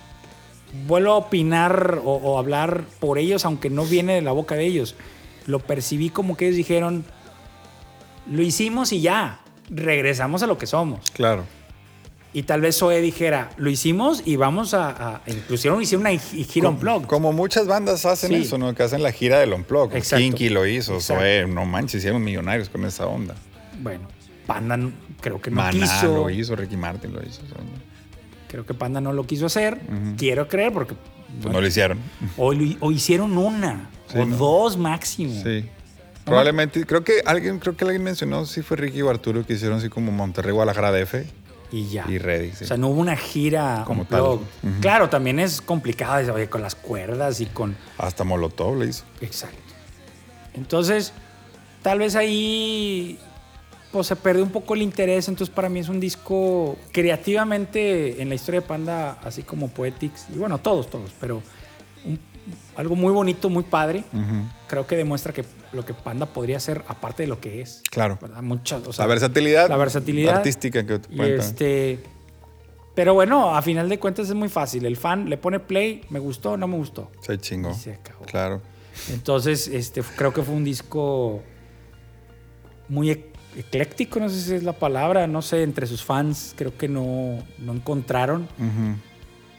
vuelvo a opinar o, o hablar por ellos, aunque no viene de la boca de ellos. Lo percibí como que ellos dijeron, lo hicimos y ya, regresamos a lo que somos. Claro. Y tal vez Zoe dijera, lo hicimos y vamos a... a inclusive hicieron una gi- gira on blog. Como muchas bandas hacen Sí. eso, ¿no? Que hacen la gira del Unplug. Exacto. Kinky lo hizo, Exacto. Zoé, no manches, hicieron millonarios con esa onda. Bueno, Panda creo que no Maná quiso. lo hizo, Ricky Martin lo hizo. Creo que Panda no lo quiso hacer. Quiero creer porque... pues no lo hicieron. O, hicieron una, Sí, o ¿no? dos máximo. Sí. Probablemente, creo que alguien, creo que alguien mencionó si fue Ricky o Arturo que hicieron así como Monterrey, Guadalajara DF Y ya. y Ready. sí. O sea, no hubo una gira Como tal. Claro, también es complicado oye, con las cuerdas y con... Hasta Molotov le hizo. Exacto. Entonces, tal vez ahí pues se perdió un poco el interés. Entonces, para mí es un disco creativamente en la historia de Panda, así como Poetics. Y bueno, todos, todos, pero algo muy bonito, muy padre. Creo que demuestra que lo que Panda podría ser, aparte de lo que es. Claro. ¿verdad? Muchas, o sea, la versatilidad, la versatilidad artística que te Y este. Pero bueno, a final de cuentas es muy fácil. El fan le pone play, me gustó, no me gustó. Se chingó. Y se acabó. Claro. Entonces, este, creo que fue un disco muy ec- ecléctico, no sé si es la palabra, no sé, entre sus fans creo que no, no encontraron. Ujú.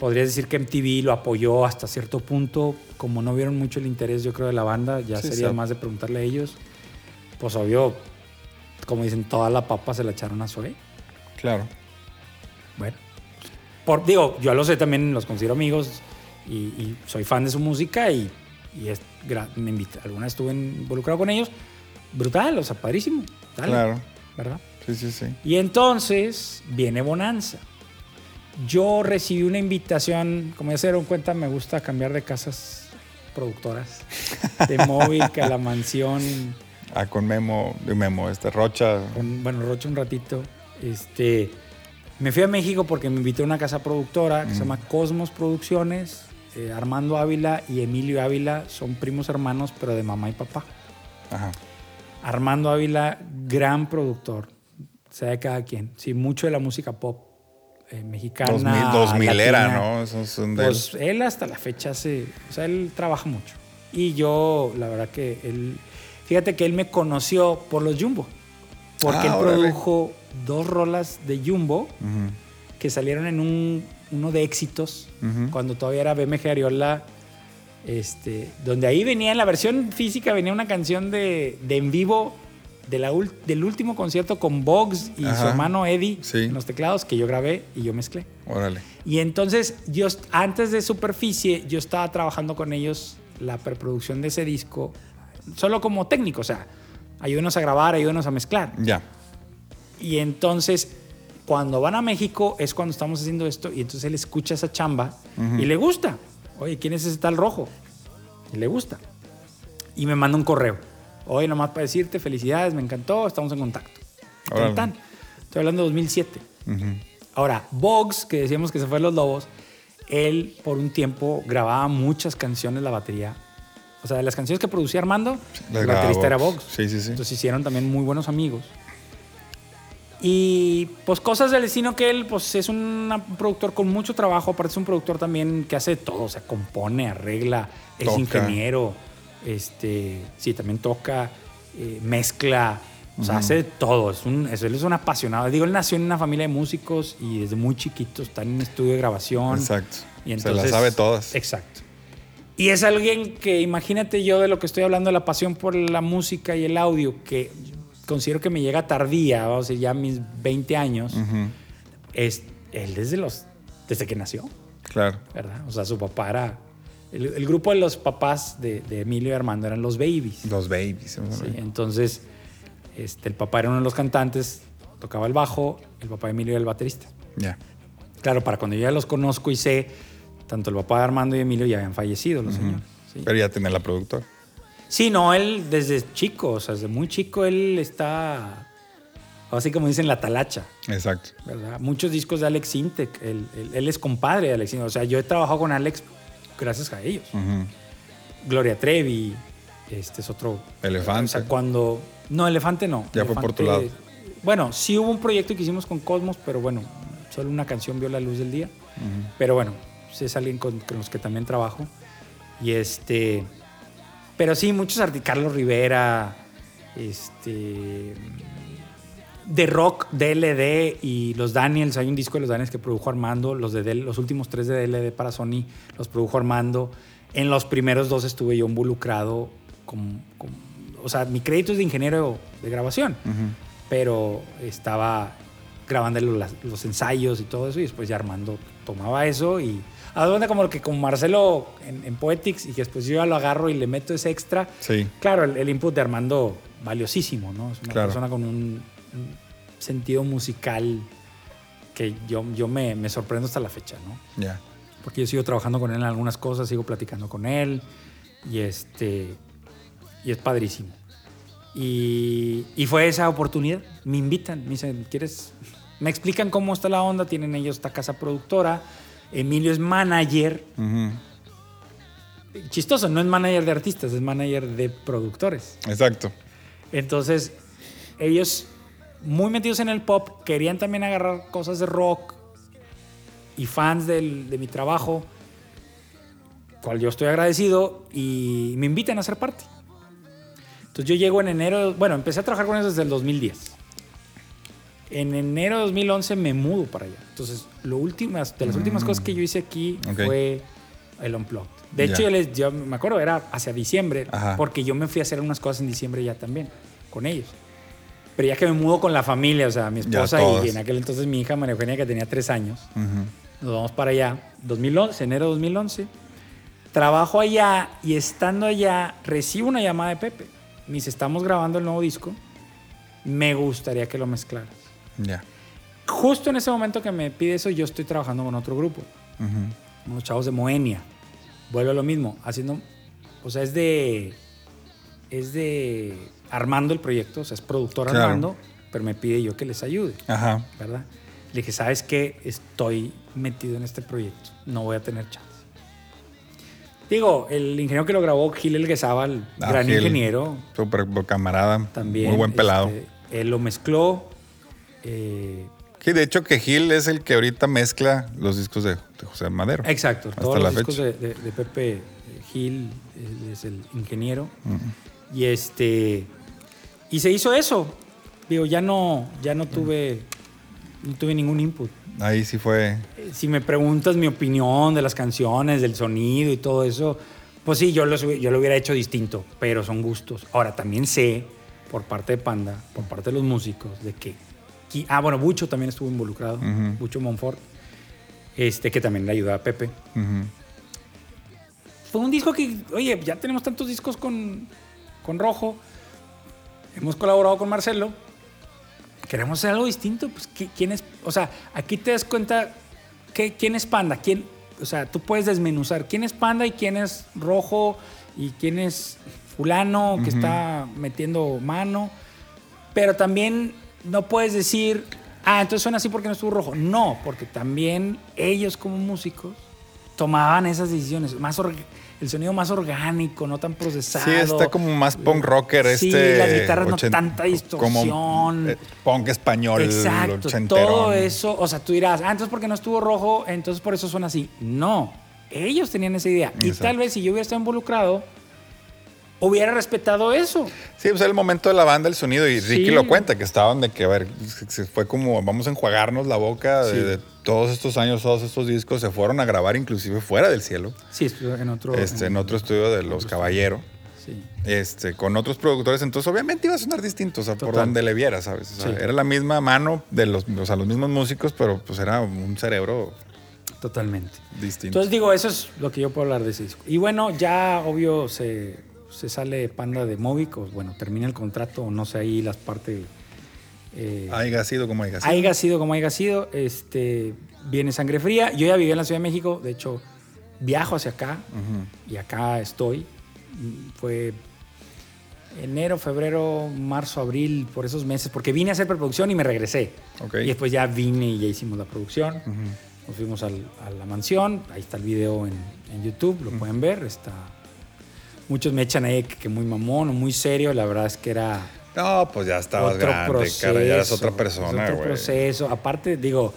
Podrías decir que MTV lo apoyó hasta cierto punto, como no vieron mucho el interés yo creo de la banda, ya Sí, sería sí. más de preguntarle a ellos. Pues obvio, como dicen, toda la papa se la echaron a Zoe. Claro. Bueno, por, digo, yo a los sé también, los considero amigos y, y soy fan de su música y, y es, me invita, alguna vez estuve involucrado con ellos. Brutal, o sea, padrísimo. Dale, Claro. ¿Verdad? Sí, sí, sí. Y entonces viene Bonanza. Yo recibí una invitación, como ya se dieron cuenta, me gusta cambiar de casas productoras. De móvil a la mansión, Ah, con Memo, de Memo, este Rocha. con, bueno, Rocha un ratito. Este, me fui a México porque me invité a una casa productora que se llama Cosmos Producciones. Eh, Armando Ávila y Emilio Ávila son primos hermanos, pero de mamá y papá. Ajá. Armando Ávila, gran productor, sea de cada quien. Sí, mucho de la música pop eh, mexicana. 2000, 2000 era, latina. ¿no? Esos son de Pues él hasta la fecha hace, o sea, él trabaja mucho. Y yo, la verdad que él, fíjate que él me conoció por los Jumbo, porque Ah, él órale. produjo dos rolas de Jumbo Ujú. que salieron en un, uno de éxitos, Ujú. cuando todavía era BMG Ariola Este, donde ahí venía en la versión física venía una canción de, de en vivo de la ul- del último concierto con Boggs y su hermano Eddie Sí. en los teclados que yo grabé y yo mezclé. Órale. Y entonces yo antes de Superficie yo estaba trabajando con ellos la preproducción de ese disco solo como técnico, o sea, ayúdenos a grabar, ayúdenos a mezclar. Ya. Y entonces, cuando van a México es cuando estamos haciendo esto y entonces él escucha esa chamba y le gusta. Oye, ¿quién es ese tal rojo? Y le gusta. Y me manda un correo. Oye, nomás para decirte, felicidades, me encantó, estamos en contacto. Tan, tan. Estoy hablando de 2007. Ujú. Ahora, Boggs, que decíamos que se fue a Los Lobos, él por un tiempo grababa muchas canciones la batería. O sea, de las canciones que producía Armando, el baterista era. Boggs. Sí, sí, sí. Entonces hicieron también muy buenos amigos. Y pues cosas del destino que él pues es un productor con mucho trabajo, aparte es un productor también que hace todo, o sea, compone, arregla, es Toca. ingeniero, este, sí, también toca, eh, mezcla, o sea, hace de todo, es un, es- él es un apasionado. Digo, él nació en una familia de músicos y desde muy chiquito está en un estudio de grabación. Exacto. Y Se entonces, las sabe todas. Exacto. Y es alguien que, imagínate yo de lo que estoy hablando, la pasión por la música y el audio, que considero que me llega tardía, vamos a decir, ya a mis 20 años, Ujú. es él desde, los, desde que nació, Claro. ¿verdad? O sea, su papá era... El, el grupo de los papás de, de Emilio y Armando eran los Babies. Los babies. Sí, entonces, este, el papá era uno de los cantantes, tocaba el bajo, el papá de Emilio era el baterista. Ya. Claro, para cuando yo ya los conozco y sé, tanto el papá de Armando y Emilio ya habían fallecido, los señores. Sí. Pero ya tenía la productora. Sí, no, él desde chico, o sea, desde muy chico él está, así como dicen, la talacha, Exacto. ¿verdad? Muchos discos de Alex Intec, él, él- él es compadre de Alex Intec, o sea, yo he trabajado con Alex gracias a ellos. Gloria Trevi, este es otro... Elefante. O sea, cuando... No, Elefante no. Ya fue por tu lado. Bueno, sí hubo un proyecto que hicimos con Cosmos, pero bueno, solo una canción vio la luz del día. Pero bueno, es alguien con, con los que también trabajo. Y este... Pero sí, muchos artistas, Carlos Rivera, este... De rock, DLD y los Daniels, hay un disco de los Daniels que produjo Armando, los, de DL los últimos tres de DLD para Sony los produjo Armando. En los primeros dos estuve yo involucrado con, con- o sea, mi crédito es de ingeniero de grabación, pero estaba grabando los, los ensayos y todo eso y después ya Armando tomaba eso y a dónde como que con Marcelo en, en Poetics y que después yo ya lo agarro y le meto ese extra. Sí. Claro, el, el input de Armando valiosísimo, ¿no? Es una Claro. persona con un sentido musical que yo, yo me, me sorprendo hasta la fecha, ¿no? Ya. Porque yo sigo trabajando con él en algunas cosas, sigo platicando con él y este y es padrísimo. Y, y fue esa oportunidad. Me invitan, me dicen, ¿quieres? Me explican cómo está la onda, tienen ellos esta casa productora. Emilio es manager. Chistoso, no es manager de artistas, es manager de productores. Exacto. Entonces, ellos, muy metidos en el pop, querían también agarrar cosas de rock y fans del- de mi trabajo, cual yo estoy agradecido, y me invitan a ser parte. Entonces yo llego en enero, bueno, empecé a trabajar con ellos desde el 2010. En enero de 2011 me mudo para allá. Entonces, lo últimas, de las últimas cosas que yo hice aquí fue el Unplugged. De hecho, yo, les, yo me acuerdo, era hacia diciembre, Ajá. porque yo me fui a hacer unas cosas en diciembre ya también, con ellos. Pero ya que me mudo con la familia, o sea, mi esposa y en aquel entonces mi hija María Eugenia, que tenía tres años, nos vamos para allá, 2011, enero de 2011. Trabajo allá y estando allá recibo una llamada de Pepe. Me dice, estamos grabando el nuevo disco, me gustaría que lo mezclaras. Ya. Justo en ese momento que me pide eso, yo estoy trabajando con otro grupo, unos chavos de Moenia. Vuelvo a lo mismo, haciendo, o sea, es de, es de Armando el proyecto, o sea, es productor Claro. Armando, pero me pide yo que les ayude. Ajá. ¿verdad? Le dije, ¿sabes qué? Estoy metido en este proyecto, no voy a tener chance. Digo, el ingeniero que lo grabó, Gil Elguezábal, Ah, gran Gil. ingeniero, Súper camarada. también. Muy buen pelado. este, él lo mezcló. eh, Sí, de hecho que Gil es el que ahorita mezcla los discos de, de José Madero. exacto, Hasta todos la los discos de, de- de Pepe eh, Gil, es el ingeniero. Y este. Y se hizo eso. Digo, ya no, ya no tuve, no tuve ningún input. Ahí sí fue. si me preguntas mi opinión de las canciones, del sonido y todo eso, Pues sí, yo, hubi- yo lo hubiera hecho distinto, pero son gustos. Ahora, también sé, por parte de Panda, por parte de los músicos, de que... Ah, bueno, Bucho también estuvo involucrado, Ujú. Bucho Monfort, este, que también le ayuda a Pepe. Fue un disco que, oye, ya tenemos tantos discos con, con Rojo, hemos colaborado con Marcelo, queremos hacer algo distinto. Pues, ¿qui- ¿quién es? O sea, aquí te das cuenta que, quién es Panda, quién, o sea, tú puedes desmenuzar quién es Panda y quién es Rojo y quién es fulano que está metiendo mano, pero también no puedes decir, ah, entonces suena así porque no estuvo Rojo. No, porque también ellos como músicos tomaban esas decisiones, más el sonido más orgánico, no tan procesado. Sí, está como más punk rocker Sí, este. las guitarras no tanta distorsión. Como eh, punk español. Exacto, todo eso, o sea, tú dirás, ah, entonces porque no estuvo rojo, entonces por eso suena así. No, ellos tenían esa idea. Y tal vez si yo hubiera estado involucrado, hubiera respetado eso. Sí, pues era el momento de la banda, el sonido, y Ricky Sí. lo cuenta, que estaban de que, a ver, fue como, vamos a enjuagarnos la boca de, Sí. de todos estos años, todos estos discos, se fueron a grabar inclusive fuera del cielo, Sí, en otro. este, en otro estudio de Los Caballeros, Sí. este, con otros productores, entonces obviamente iba a sonar distinto, o sea, por donde le viera, ¿sabes? O sea, Sí. era la misma mano de los, o sea, los mismos músicos, pero pues era un cerebro Totalmente. distinto. Entonces digo, eso es lo que yo puedo hablar de ese disco. Y bueno, ya obvio se, se sale Panda de Movic, o bueno, termina el contrato, no sé ahí las partes. Eh, haya sido como haya sido. haya sido como haya sido, este, viene Sangre Fría. Yo ya viví en la Ciudad de México, de hecho, viajo hacia acá y acá estoy. Fue enero, febrero, marzo, abril, por esos meses, porque vine a hacer preproducción y me regresé. Y después ya vine y ya hicimos la producción. Nos fuimos al- a la mansión, ahí está el video en, en YouTube, lo pueden ver. Está... Muchos me echan ahí que, muy mamón o muy serio, la verdad es que era No, pues ya estabas otro grande, proceso. cara, ya eres otra persona, otro güey. proceso. Aparte, digo,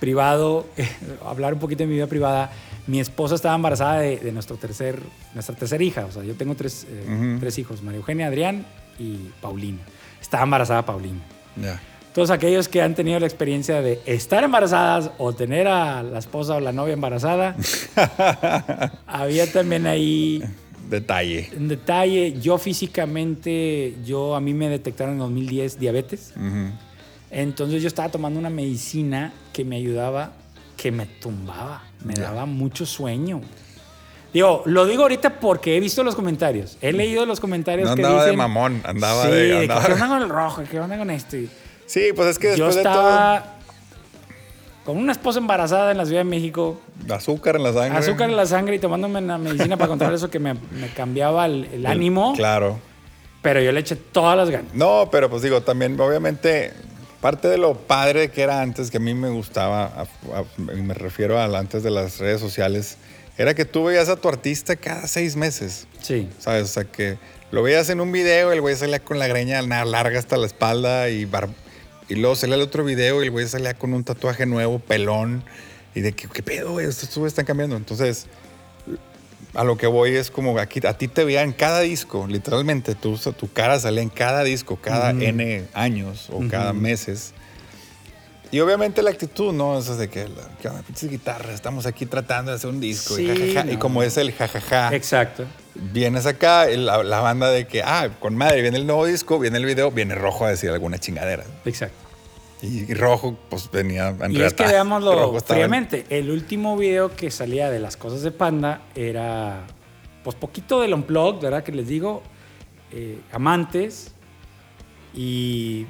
privado, hablar un poquito de mi vida privada. Mi esposa estaba embarazada de, de nuestro tercer, nuestra tercera hija. O sea, yo tengo tres, eh, tres hijos, María Eugenia, Adrián y Paulina. Estaba embarazada Paulina. Ya. Todos aquellos que han tenido la experiencia de estar embarazadas o tener a la esposa o la novia embarazada, había también ahí Detalle. un detalle. Yo físicamente, yo a mí me detectaron en 2010 diabetes. Entonces yo estaba tomando una medicina que me ayudaba, que me tumbaba, me daba mucho sueño. Digo, lo digo ahorita porque he visto los comentarios. He leído los comentarios No que andaba de mamón, andaba sí, de- andaba- ¿Qué onda con el rojo? ¿Qué onda con esto? Sí, pues es que Yo después de estaba con una esposa embarazada en la Ciudad de México, azúcar en la sangre. azúcar en la sangre y tomándome una medicina para controlar eso que me, me cambiaba el, el ánimo. Claro. Pero yo le eché todas las ganas. No, pero pues digo, también obviamente parte de lo padre que era antes, que a mí me gustaba, a- me refiero a antes de las redes sociales, era que tú veías a tu artista cada seis meses, Sí. ¿sabes? O sea, que lo veías en un video, el güey salía con la greña larga hasta la espalda y, bar- y luego salía el otro video y el güey salía con un tatuaje nuevo, pelón, y de que, ¿qué pedo, güey? Estos güeyes están cambiando. Entonces, a lo que voy es como aquí, a ti te veían cada disco, literalmente, tu, tu cara salía en cada disco, cada N años o cada meses. Y obviamente la actitud, ¿no? Eso de que, la, que pinches guitarras, estamos aquí tratando de hacer un disco. y, como es el jajaja, Exacto. vienes acá, la, la banda de que, ah, con madre, viene el nuevo disco, viene el video, viene rojo a decir alguna chingadera. Exacto. Y, y rojo, pues venía en Y es que veámoslo fríamente. El último video que salía de las cosas de Panda era, pues, poquito del unplugged, ¿verdad? Que les digo, eh, Amantes. Y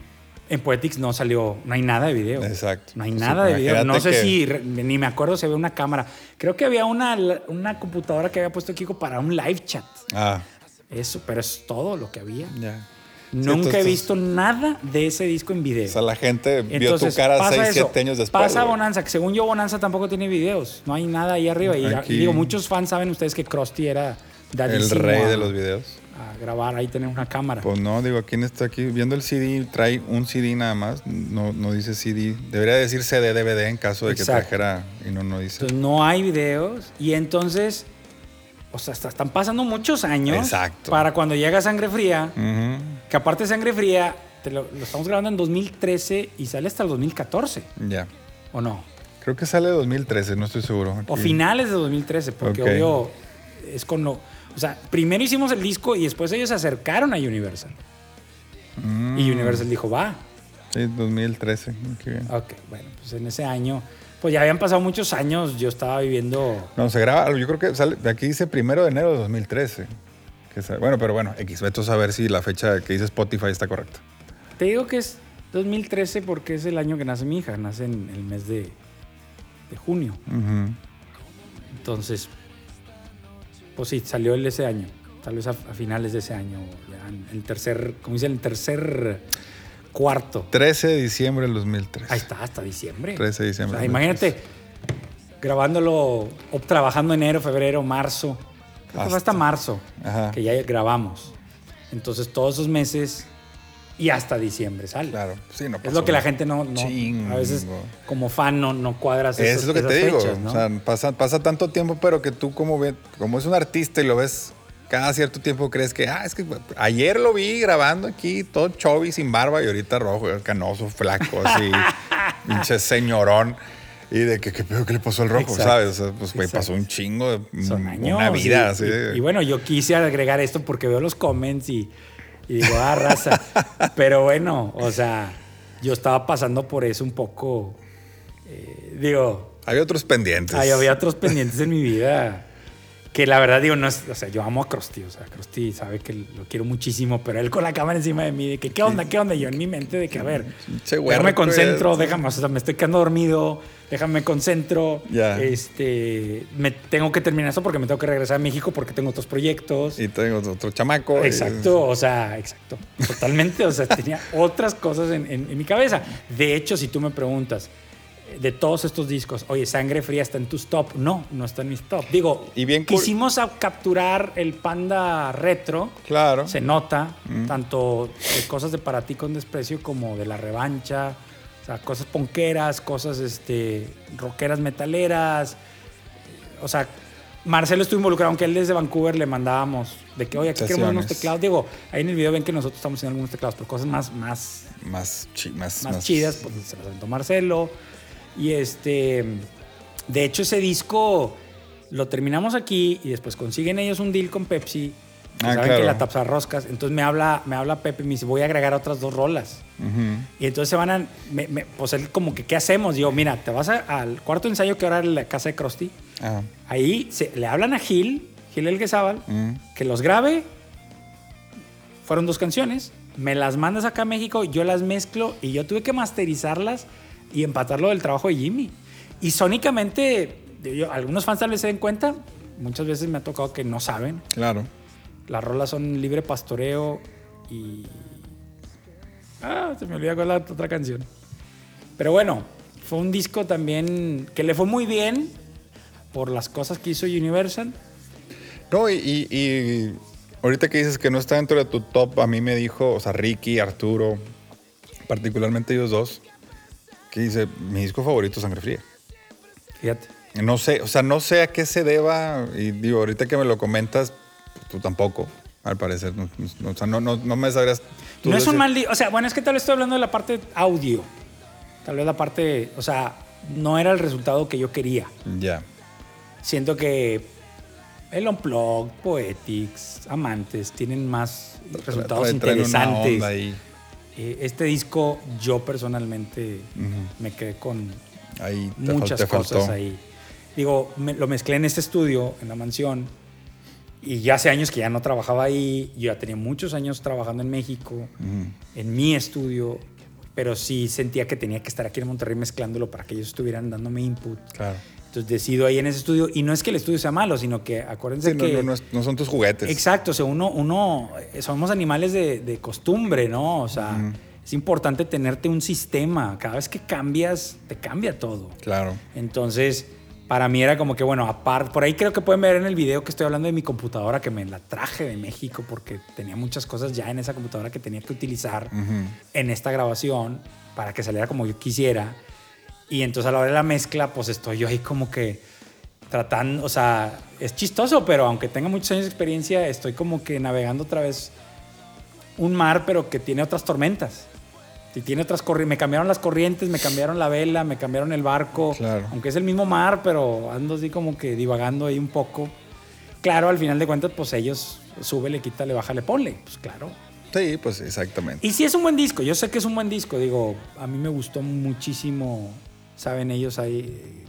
en Poetics no salió, no hay nada de video. Exacto. No hay Pues, nada de video. No sé que- si, ni me acuerdo si había una cámara. Creo que había una, una computadora que había puesto Kiko para un live chat. Ah, Eso, pero es todo lo que había. ya. Nunca he visto nada de ese disco en video. O sea, la gente vio Entonces, tu cara pasa 6, eso. 7 años después. Pasa güey. Bonanza, que según yo Bonanza tampoco tiene videos. No hay nada ahí arriba. Y, Aquí- digo, muchos fans saben ustedes que Krusty era El dadísimo rey a- de los videos. A grabar, ahí tener una cámara. Pues no, digo, ¿quién está aquí? Viendo el CD, trae un CD nada más. No, no dice CD. Debería decir CD, DVD en caso de que trajera y no, no dice. Entonces no hay videos. Y entonces, o sea, están pasando muchos años Exacto. para cuando llega Sangre Fría. Que aparte Sangre Fría, te lo, lo estamos grabando en 2013 y sale hasta el 2014. Ya. ¿O no? Creo que sale 2013, no estoy seguro. O Aquí. finales de 2013, porque obvio es con lo... O sea, primero hicimos el disco y después ellos se acercaron a Universal. Mm. Y Universal dijo, va. Sí, 2013. Qué bien. Ok, bueno, pues en ese año, pues ya habían pasado muchos años, yo estaba viviendo... No, se graba, yo creo que sale, de aquí dice primero de enero de 2013. Que sale- bueno, pero bueno, X, veto a saber si la fecha que dice Spotify está correcta. Te digo que es 2013 porque es el año que nace mi hija, nace en el mes de, de junio. Ujú. Entonces, pues sí, salió de ese año. Tal vez a, a finales de ese año, ya en el tercer, como dicen, el tercer cuarto. 13 de diciembre del 2013. Ahí está, hasta diciembre. 13 de diciembre O sea, imagínate grabándolo o trabajando enero, febrero, marzo. Hasta Hasta- marzo Ajá. que ya grabamos. Entonces, todos esos meses y hasta diciembre sale. Claro, sí, no Es pasó lo que la gente no, no- a veces como fan no, no cuadras es lo que esas te digo. fechas, ¿no? O sea, pasa, pasa tanto tiempo, pero que tú como, ve, como es un artista y lo ves cada cierto tiempo, crees que, ah, es que ayer lo vi grabando aquí, todo chovi, sin barba, y ahorita rojo, canoso, flaco, así, pinche señorón. Y de que, ¿qué pedo? ¿Qué le pasó al rojo? Exacto. ¿Sabes? O sea, pues, güey, pasó un chingo, de, Son años. una vida. y, así y bueno, yo quise agregar esto porque veo los comments y, y digo, ah, raza. Pero bueno, o sea, yo estaba pasando por eso un poco. eh, digo, Hay otros pendientes. Ay, había otros pendientes en mi vida que la verdad digo, no es, o sea, yo amo a Krusty, o sea, Krusty sabe que lo quiero muchísimo, pero él con la cámara encima de mí, de que, ¿qué onda? ¿Qué onda? Y yo en mi mente de que, a ver, déjame concentro, déjame, o sea, me estoy quedando dormido, déjame concentro, este, me tengo que terminar eso porque me tengo que regresar a México porque tengo otros proyectos. Y tengo otro chamaco. y- Exacto, o sea, exacto. Totalmente, o sea, tenía otras cosas en, en- en mi cabeza. De hecho, si tú me preguntas, de todos estos discos, oye, Sangre Fría está en tus top. No, no está en mis top. Digo, Y bien quisimos capturar el panda retro. Claro. Se nota, tanto de cosas de Para ti con desprecio como de la revancha. O sea, cosas ponqueras, cosas este, rockeras metaleras. O sea, Marcelo estuvo involucrado, aunque él desde Vancouver le mandábamos de que, oye, aquí queremos unos teclados. Digo, ahí en el video ven que nosotros estamos haciendo algunos teclados, pero cosas más, más, Más, chi- más, más chidas, pues se las aventó Marcelo. Y este, de hecho, ese disco lo terminamos aquí y después consiguen ellos un deal con Pepsi. que Ah, saben claro. que la tapsa roscas. Entonces me habla, me habla Pepe y me dice, voy a agregar otras dos rolas. Ujú. Y entonces se van a. me- me- pues él, como que, ¿qué hacemos? Yo, mira, te vas a- al cuarto ensayo que ahora era la casa de Krusty. Ah, Ahí se- le hablan a Gil, Gil Elguezábal, mm. que los grabe. Fueron dos canciones. Me las mandas acá a México, yo las mezclo y yo tuve que masterizarlas y empatarlo del trabajo de Jimmy. Y sónicamente, yo- algunos fans tal vez se den cuenta, muchas veces me ha tocado que no saben. Claro. Las rolas son libre pastoreo y. Ah, se me olvidó cuál es la otra canción. Pero bueno, fue un disco también que le fue muy bien por las cosas que hizo Universal. No, y, y- y ahorita que dices que no está dentro de tu top, a mí me dijo, o sea, Ricky, Arturo, particularmente ellos dos, que dice, mi disco favorito Sangre Fría. Fíjate. No sé, o sea, no sé a qué se deba, y digo, ahorita que me lo comentas, pues, tú tampoco, al parecer. No, no- o sea, no, no, no me sabrías... tú No es un mal. O sea, bueno, es que tal vez estoy hablando de la parte audio. Tal vez la parte. O sea, no era el resultado que yo quería. Ya. Siento que el Unplugged, Poetics, Amantes tienen más resultados interesantes. ahí. Eh, Este disco, yo personalmente me quedé con Ahí muchas cosas faltó. ahí. Digo, me- lo mezclé en este estudio, en la mansión, y ya hace años que ya no trabajaba ahí. Yo ya tenía muchos años trabajando en México, Ujú. en mi estudio, pero sí sentía que tenía que estar aquí en Monterrey mezclándolo para que ellos estuvieran dándome input. Claro. Entonces decido ahí en ese estudio, y no es que el estudio sea malo, sino que acuérdense Sí, no, que... no, no es- no son tus juguetes. Exacto, o sea, uno, uno, eh, somos animales de, de costumbre, ¿no? O sea, es importante tenerte un sistema. Cada vez que cambias, te cambia todo. Claro. Entonces, para mí era como que, bueno, aparte, por ahí creo que pueden ver en el video que estoy hablando de mi computadora, que me la traje de México porque tenía muchas cosas ya en esa computadora que tenía que utilizar Ujú. en esta grabación para que saliera como yo quisiera. Y entonces a la hora de la mezcla, pues estoy yo ahí como que tratando, o sea, es chistoso, pero aunque tenga muchos años de experiencia, estoy como que navegando otra vez un mar, pero que tiene otras tormentas. Y tiene otras corrientes. Me cambiaron las corrientes, me cambiaron la vela, me cambiaron el barco. Claro. Aunque es el mismo mar, pero ando así como que divagando ahí un poco. Claro, al final de cuentas, pues ellos súbele, quítale, bájale, ponle. Pues claro. Sí, pues exactamente. Y sí es un buen disco, yo sé que es un buen disco, digo, a mí me gustó muchísimo, saben ellos ahí,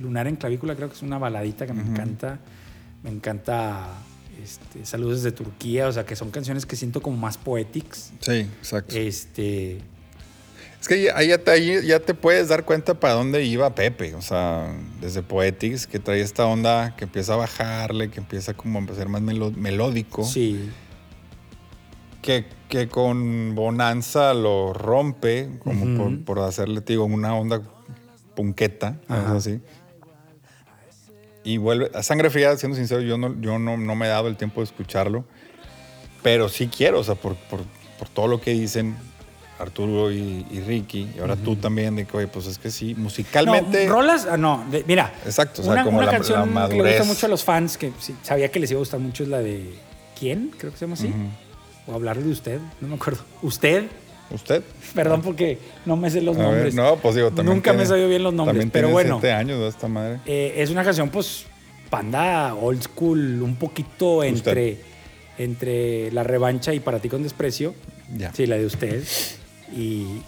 Lunar en clavícula creo que es una baladita que me encanta, me encanta este, Saludos desde Turquía, o sea que son canciones que siento como más poetics, Sí, exacto. este, Es que ya- ahí ya, te, ahí ya te puedes dar cuenta para dónde iba Pepe. O sea, desde Poetics, que trae esta onda que empieza a bajarle, que empieza como a ser más melódico. sí, Que, que con Bonanza lo rompe, como por, por hacerle, te digo, una onda punqueta, algo así. Y vuelve, a Sangre Fría, siendo sincero, yo no, yo no, no me he dado el tiempo de escucharlo, pero sí quiero, o sea, por, por, por todo lo que dicen Arturo y, y Ricky, y ahora tú también, de que, oye, pues es que sí, musicalmente... No, rolas, ah, no, de- mira. Exacto, o sea, una, como una la- canción la que le gusta mucho a los fans, que sí, sabía que les iba a gustar mucho, es la de ¿Quién? Creo que se llama así. O hablar de usted, no me acuerdo. ¿Usted? ¿Usted? Perdón porque no me sé los A ver, nombres. no, pues digo, también Nunca me sabido bien los nombres, pero bueno. siete años de esta madre. Eh, es una canción, pues, panda old school, un poquito entre, entre la revancha y para ti con desprecio. Ya. Sí, la de usted. Y,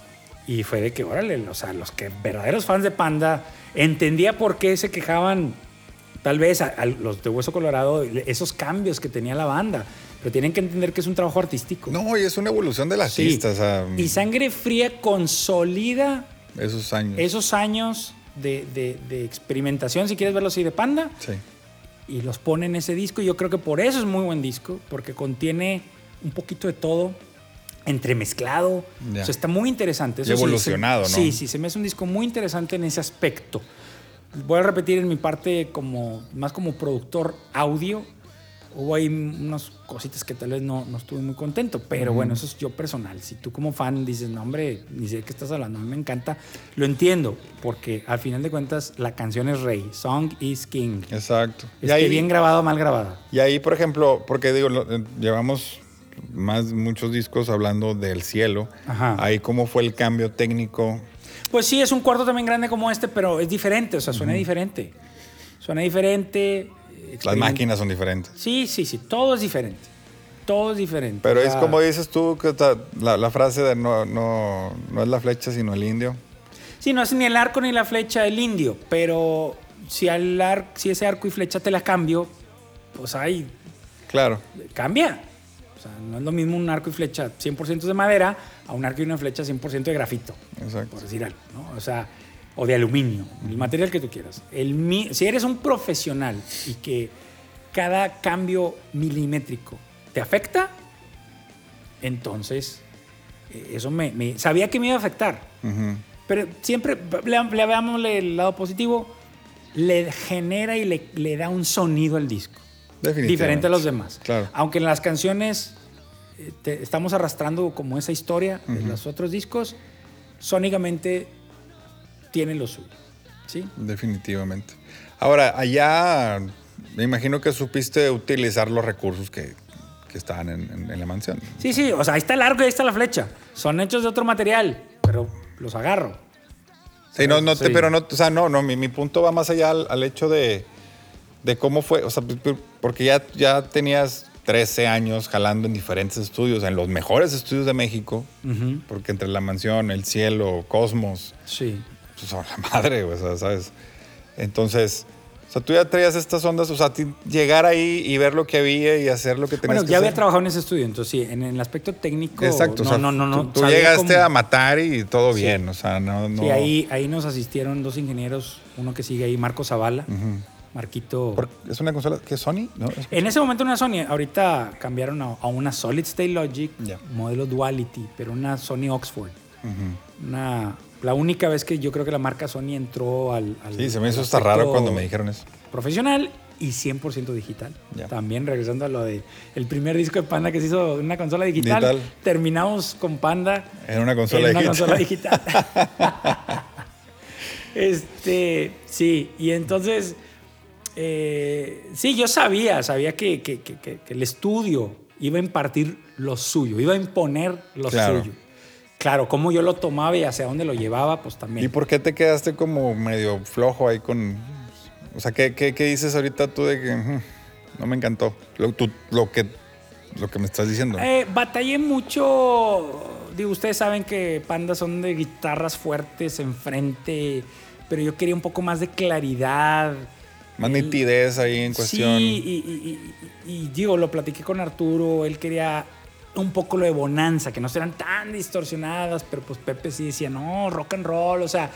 y fue de que, órale, o sea, los que verdaderos fans de Panda entendía por qué se quejaban, tal vez, a, a los de Hueso Colorado, esos cambios que tenía la banda. Pero tienen que entender que es un trabajo artístico. No, y es una evolución del Sí. artista, o sea, Y Sangre Fría consolida esos años. esos años de, de- de experimentación, si quieres verlo así, de Panda, Sí. y los pone en ese disco. Y yo creo que por eso es muy buen disco, porque contiene un poquito de todo entremezclado. O sea, está muy interesante. Y Eso sí, evolucionado, se- ¿no? Sí, sí, se me hace un disco muy interesante en ese aspecto. Voy a repetir en mi parte como más como productor audio. Hubo ahí unas cositas que tal vez no, no estuve muy contento, pero bueno, eso es yo personal. Si tú como fan dices, no hombre, ni sé de qué estás hablando, a mí me encanta, lo entiendo, porque al final de cuentas la canción es rey, song is king. Exacto. Es que bien grabado o mal grabada. Y ahí, por ejemplo, porque digo, eh, llevamos más muchos discos hablando del cielo. Ajá. Ahí cómo fue el cambio técnico. Pues sí, es un cuarto también grande como este, pero es diferente, o sea, suena diferente. Suena diferente. Las máquinas son diferentes. Sí, sí, sí, todo es diferente. Todo es diferente. Pero O es sea, como dices tú, que la, la frase de no, no, no es la flecha, sino el indio. Sí, no es ni el arco ni la flecha del indio, pero si, al ar- si ese arco y flecha te la cambio, pues ahí Claro. cambia. O sea, no es lo mismo un arco y flecha 100% de madera a un arco y una flecha 100% de grafito, Exacto. por decir algo, ¿no? O sea, o de aluminio, el material que tú quieras. El, si eres un profesional y que cada cambio milimétrico te afecta, entonces eh, eso me, me- sabía que me iba a afectar. Ujú. Pero siempre, le, le veámosle el lado positivo, le genera y le, le da un sonido al disco. Diferente a los demás. Claro. Aunque en las canciones eh, te- estamos arrastrando como esa historia de los otros discos, sónicamente tiene lo suyo. ¿Sí? Definitivamente. Ahora, allá me imagino que supiste utilizar los recursos que, que estaban en, en- en la mansión. Sí, sí, o sea, ahí está el arco y ahí está la flecha. Son hechos de otro material, pero los agarro. Sí, no, no te- pero no, o sea, no, no, mi, mi punto va más allá al, al hecho de, de cómo fue, o sea, porque ya, ya tenías 13 años jalando en diferentes estudios, en los mejores estudios de México, porque entre la mansión, el cielo, Cosmos, Sí. Pues a la madre, o ¿sabes? Entonces, o sea, tú ya traías estas ondas, o sea, llegar ahí y ver lo que había y hacer lo que tenías Bueno, que ya había hacer. trabajado en ese estudio, entonces sí, en el aspecto técnico. Exacto, o no, sea, no, no, no. Tú, llegaste cómo- a matar y todo Sí. bien, o sea, no, no. Sí, ahí, ahí nos asistieron dos ingenieros, uno que sigue ahí, Marco Zavala, Marquito. ¿Es una consola que es Sony? En ese momento una Sony, ahorita cambiaron a, una Solid State Logic, modelo Duality, pero una Sony Oxford. Una, la única vez que yo creo que la marca Sony entró al... al- Sí, se me hizo hasta raro cuando me dijeron eso. Profesional y 100% digital. También regresando a lo de el primer disco de Panda que se hizo en una consola digital, Digital. terminamos con Panda En una consola en una digital. consola digital. este, sí, y entonces, eh, sí, yo sabía, sabía que, que- que- que- que el estudio iba a impartir lo suyo, iba a imponer lo Claro. suyo. Claro, cómo yo lo tomaba y hacia dónde lo llevaba, pues también. ¿Y por qué te quedaste como medio flojo ahí con... O sea, ¿qué, qué, qué dices ahorita tú de que... No me encantó. Lo, tú- lo que, lo que me estás diciendo. Eh, batallé mucho. Digo, ustedes saben que Panda son de guitarras fuertes enfrente, pero yo quería un poco más de claridad. Más nitidez ahí en cuestión. Sí, y, y- y- y digo, lo platiqué con Arturo, él quería un poco lo de bonanza, que no eran tan distorsionadas, pero pues Pepe sí decía, no, rock and roll, o sea,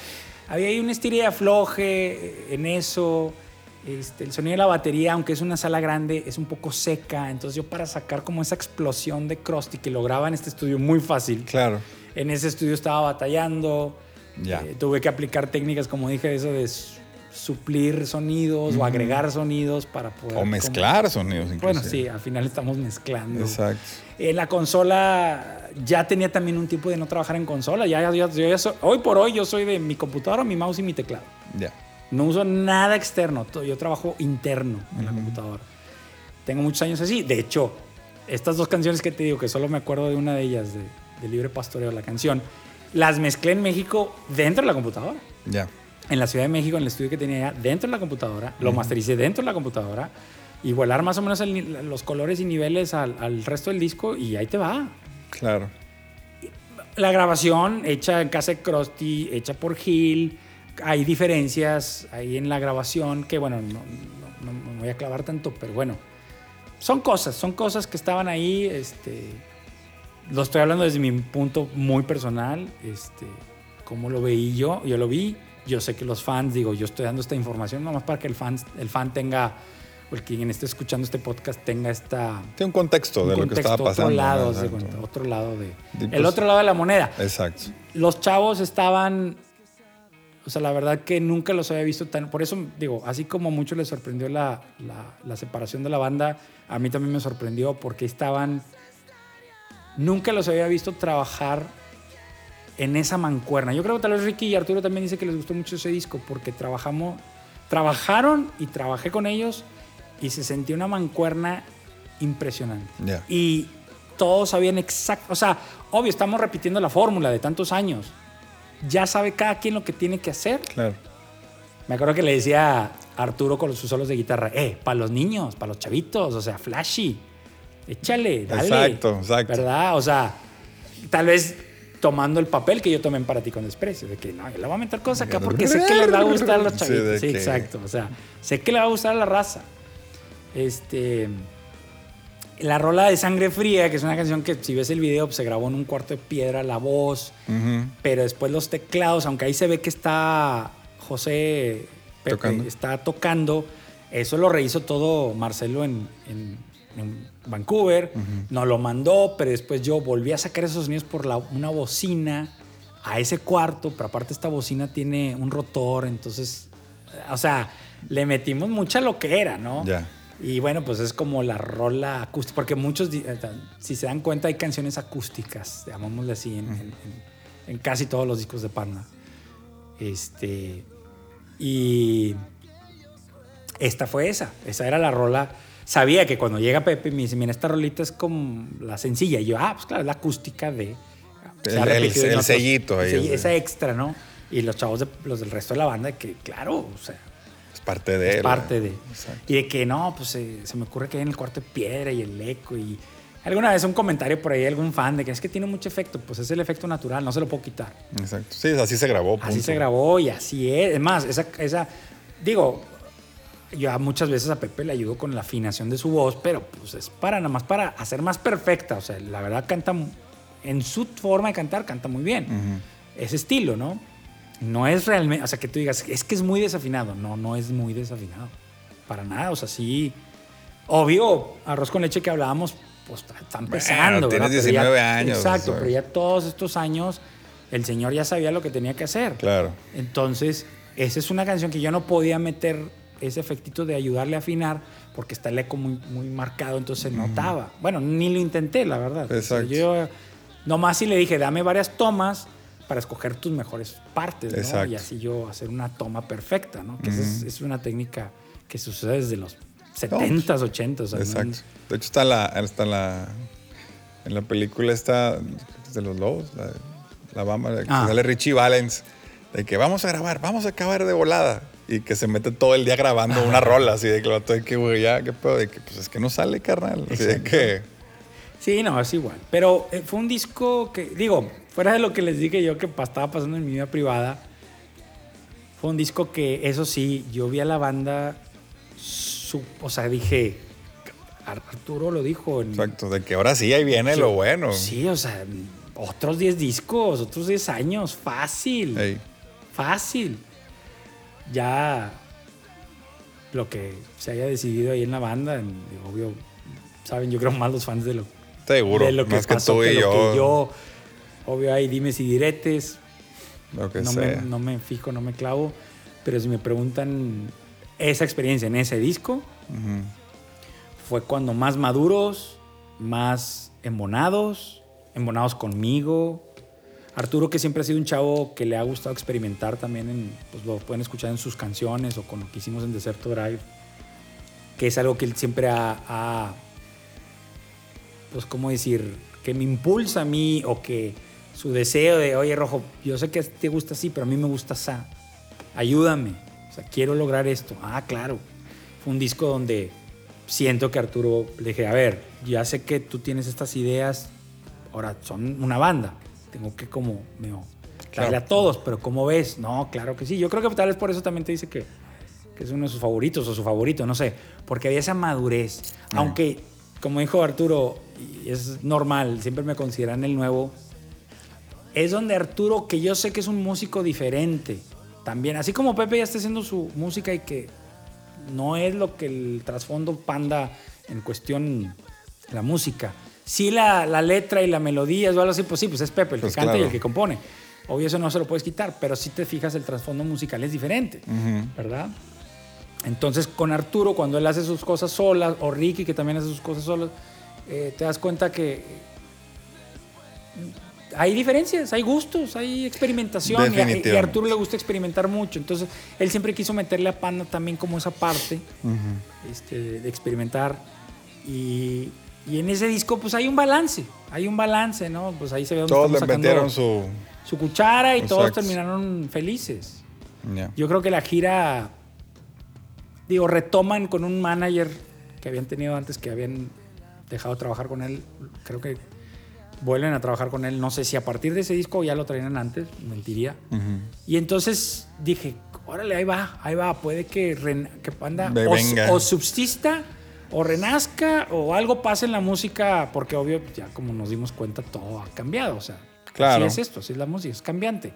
había ahí un estilo de afloje en eso. Este, el sonido de la batería, aunque es una sala grande, es un poco seca. Entonces yo para sacar como esa explosión de Krusty que lograba en este estudio muy fácil, Claro. en ese estudio estaba batallando. Ya. Eh, tuve que aplicar técnicas, como dije, eso de suplir sonidos o agregar sonidos para poder... O como- mezclar sonidos inclusive. Bueno, sí, al final estamos mezclando. Exacto. En la consola ya tenía también un tiempo de no trabajar en consola. Ya, ya- soy- hoy por hoy yo soy de mi computadora, mi mouse y mi teclado. Ya. No uso nada externo. Yo trabajo interno en la computadora. Tengo muchos años así. De hecho, estas dos canciones que te digo, que solo me acuerdo de una de ellas, de, de Libre Pastoreo, la canción, las mezclé en México dentro de la computadora. Ya. En la Ciudad de México, en el estudio que tenía allá, dentro de la computadora. Lo mastericé dentro de la computadora. Y volar más o menos el los colores y niveles al, al resto del disco y ahí te va. Claro. La grabación hecha en casa de Krusty, hecha por Gil. Hay diferencias ahí en la grabación que, bueno, no, no- no me voy a clavar tanto, pero bueno. Son cosas, son cosas que estaban ahí. Este, lo estoy hablando desde mi punto muy personal. Este, cómo lo veí yo, yo lo vi. Yo sé que los fans, digo, yo estoy dando esta información nomás para que el fan, el fan tenga, o el quien esté escuchando este podcast tenga esta, Tiene un contexto de lo que estaba pasando. Otro lado, ¿no? cuenta, otro lado de. El pues- otro lado de la moneda. Exacto. Los chavos estaban. O sea, la verdad que nunca los había visto tan. Por eso, digo, así como a muchos les sorprendió la, la- la separación de la banda, a mí también me sorprendió porque estaban. Nunca los había visto trabajar en esa mancuerna. Yo creo que tal vez Ricky y Arturo también dice que les gustó mucho ese disco porque trabajamos. Trabajaron y trabajé con ellos y se sentía una mancuerna impresionante. Ya. Y todos sabían exacto, o sea, obvio, estamos repitiendo la fórmula de tantos años. Ya sabe cada quien lo que tiene que hacer. Claro. Me acuerdo que le decía a Arturo con sus solos de guitarra, eh, para los niños, para los chavitos, o sea, flashy. Échale, dale. Exacto, exacto. ¿Verdad? O sea, tal vez tomando el papel que yo tomé en Para ti con desprecio, de que no, yo le voy a meter cosas acá porque sé que les va a gustar a los chavitos. Sí, que- exacto. O sea, sé que le va a gustar a la raza. Este. La rola de Sangre Fría, que es una canción que si ves el video pues, se grabó en un cuarto de piedra, la voz, pero después los teclados, aunque ahí se ve que está José Pepe, Tocando. está tocando, eso lo rehizo todo Marcelo en, en- en Vancouver, nos lo mandó, pero después yo volví a sacar esos sonidos por la- una bocina a ese cuarto, pero aparte esta bocina tiene un rotor, entonces, o sea, le metimos mucha loquera, ¿no? Ya. Y bueno, pues es como la rola acústica, porque muchos, eh, si se dan cuenta, hay canciones acústicas, llamámosle así, en, en- en- en casi todos los discos de Panda. Este. Y. Esta fue esa. Esa era la rola. Sabía que cuando llega Pepe me dice, mira, esta rolita es como la sencilla. Y yo, ah, pues claro, es la acústica de. se El- el- en el otros- sellito ahí, esa extra, ¿no? Y los chavos, de- los del resto de la banda, que claro, o sea, Es parte de es él. parte de. Exacto. Y de que no, pues eh, se me ocurre que hay en el cuarto de piedra y el eco. Y alguna vez un comentario por ahí, algún fan de que es que tiene mucho efecto. Pues es el efecto natural, no se lo puedo quitar. Exacto. Sí, así se grabó. Así punto. se grabó y así es. Es más, esa, esa digo, yo a muchas veces a Pepe le ayudo con la afinación de su voz, pero pues es para nada más para hacer más perfecta. O sea, la verdad canta, en su forma de cantar, canta muy bien. Ese estilo, ¿no? No es realmente, o sea, que tú digas, es que es muy desafinado. No, no es muy desafinado. Para nada, o sea, sí. Obvio, arroz con leche que hablábamos, pues está- está empezando. tienes ¿verdad? Pero ya- 19 años, Exacto, ¿sabes? pero ya todos estos años el señor ya sabía lo que tenía que hacer. Claro. Entonces, esa es una canción que yo no podía meter ese efectito de ayudarle a afinar porque está el eco muy, muy marcado, entonces se notaba. Bueno, ni lo intenté, la verdad. O sea, Exacto. yo nomás sí le dije, dame varias tomas para escoger tus mejores partes, ¿no? Exacto. Y así yo hacer una toma perfecta, ¿no? Que es, es una técnica que sucede desde los 70s, 80s. o sea, no- Exacto. De hecho, está la, está la, en la película esta de los lobos, la, la bamba, Ah. sale Richie Valens, de que vamos a grabar, vamos a acabar de volada. Y que se mete todo el día grabando una rola, así de que de que, güey, ya, qué pedo, de que, pues es que no sale, carnal. Así de que, Sí, no, es igual. Pero eh, fue un disco que, digo, fuera de lo que les dije yo que estaba pasando en mi vida privada, fue un disco que, eso sí, yo vi a la banda, o sea, dije, Ar- Arturo lo dijo. En, exacto, de que ahora sí, ahí viene lo bueno. Sí, o sea, otros 10 discos, otros 10 años, fácil. Ey, Fácil. Ya lo que se haya decidido ahí en la banda, en- obvio, saben, yo creo más los fans de lo, seguro, de lo que más que pasó tú que y lo yo, que yo. Obvio hay dimes y diretes, lo que no me, sea. no me fijo, no me clavo, pero si me preguntan esa experiencia en ese disco, fue cuando más maduros, más embonados, embonados conmigo. Arturo, que siempre ha sido un chavo que le ha gustado experimentar también, en, pues lo pueden escuchar en sus canciones o con lo que hicimos en Deserto Drive, que es algo que él siempre ha, ha, pues, ¿cómo decir? Que me impulsa a mí o que su deseo de, oye, Rojo, yo sé que te gusta así, pero a mí me gusta así. Ayúdame. O sea, quiero lograr esto. Ah, claro. Fue un disco donde siento que Arturo le dije, a ver, ya sé que tú tienes estas ideas, ahora son una banda. Tengo que como, Claro. a todos, pero ¿cómo ves? No, claro que sí. Yo creo que tal vez por eso también te dice que, que es uno de sus favoritos o su favorito, no sé. Porque había esa madurez. Aunque, como dijo Arturo, es normal, siempre me consideran el nuevo. Es donde Arturo, que yo sé que es un músico diferente, también, así como Pepe ya está haciendo su música y que no es lo que el trasfondo panda en cuestión la música. Sí la, la letra y la melodía o algo así, pues sí, pues es Pepe el Pues que canta y el que compone. Obvio eso no se lo puedes quitar, pero si te fijas el trasfondo musical es diferente. ¿verdad? Entonces con Arturo cuando él hace sus cosas solas, o Ricky que también hace sus cosas solas, eh, te das cuenta que hay diferencias, hay gustos, hay experimentación. Y a, y a Definitivamente. Arturo le gusta experimentar mucho. Entonces, él siempre quiso meterle a Panda también como esa parte este, de experimentar. Y, y en ese disco, pues hay un balance. Hay un balance, ¿no? Pues ahí se ve donde Todos le metieron su... su cuchara y todos terminaron felices. Yo creo que la gira, digo, retoman con un manager que habían tenido antes, que habían dejado de trabajar con él. Creo que vuelven a trabajar con él. No sé si a partir de ese disco ya lo traían antes, mentiría. Y entonces dije, órale, ahí va, ahí va. Puede que, que Panda o subsista o renazca o algo pase en la música, porque obvio, ya como nos dimos cuenta, todo ha cambiado. O sea, Claro. así es esto, así es la música, es cambiante.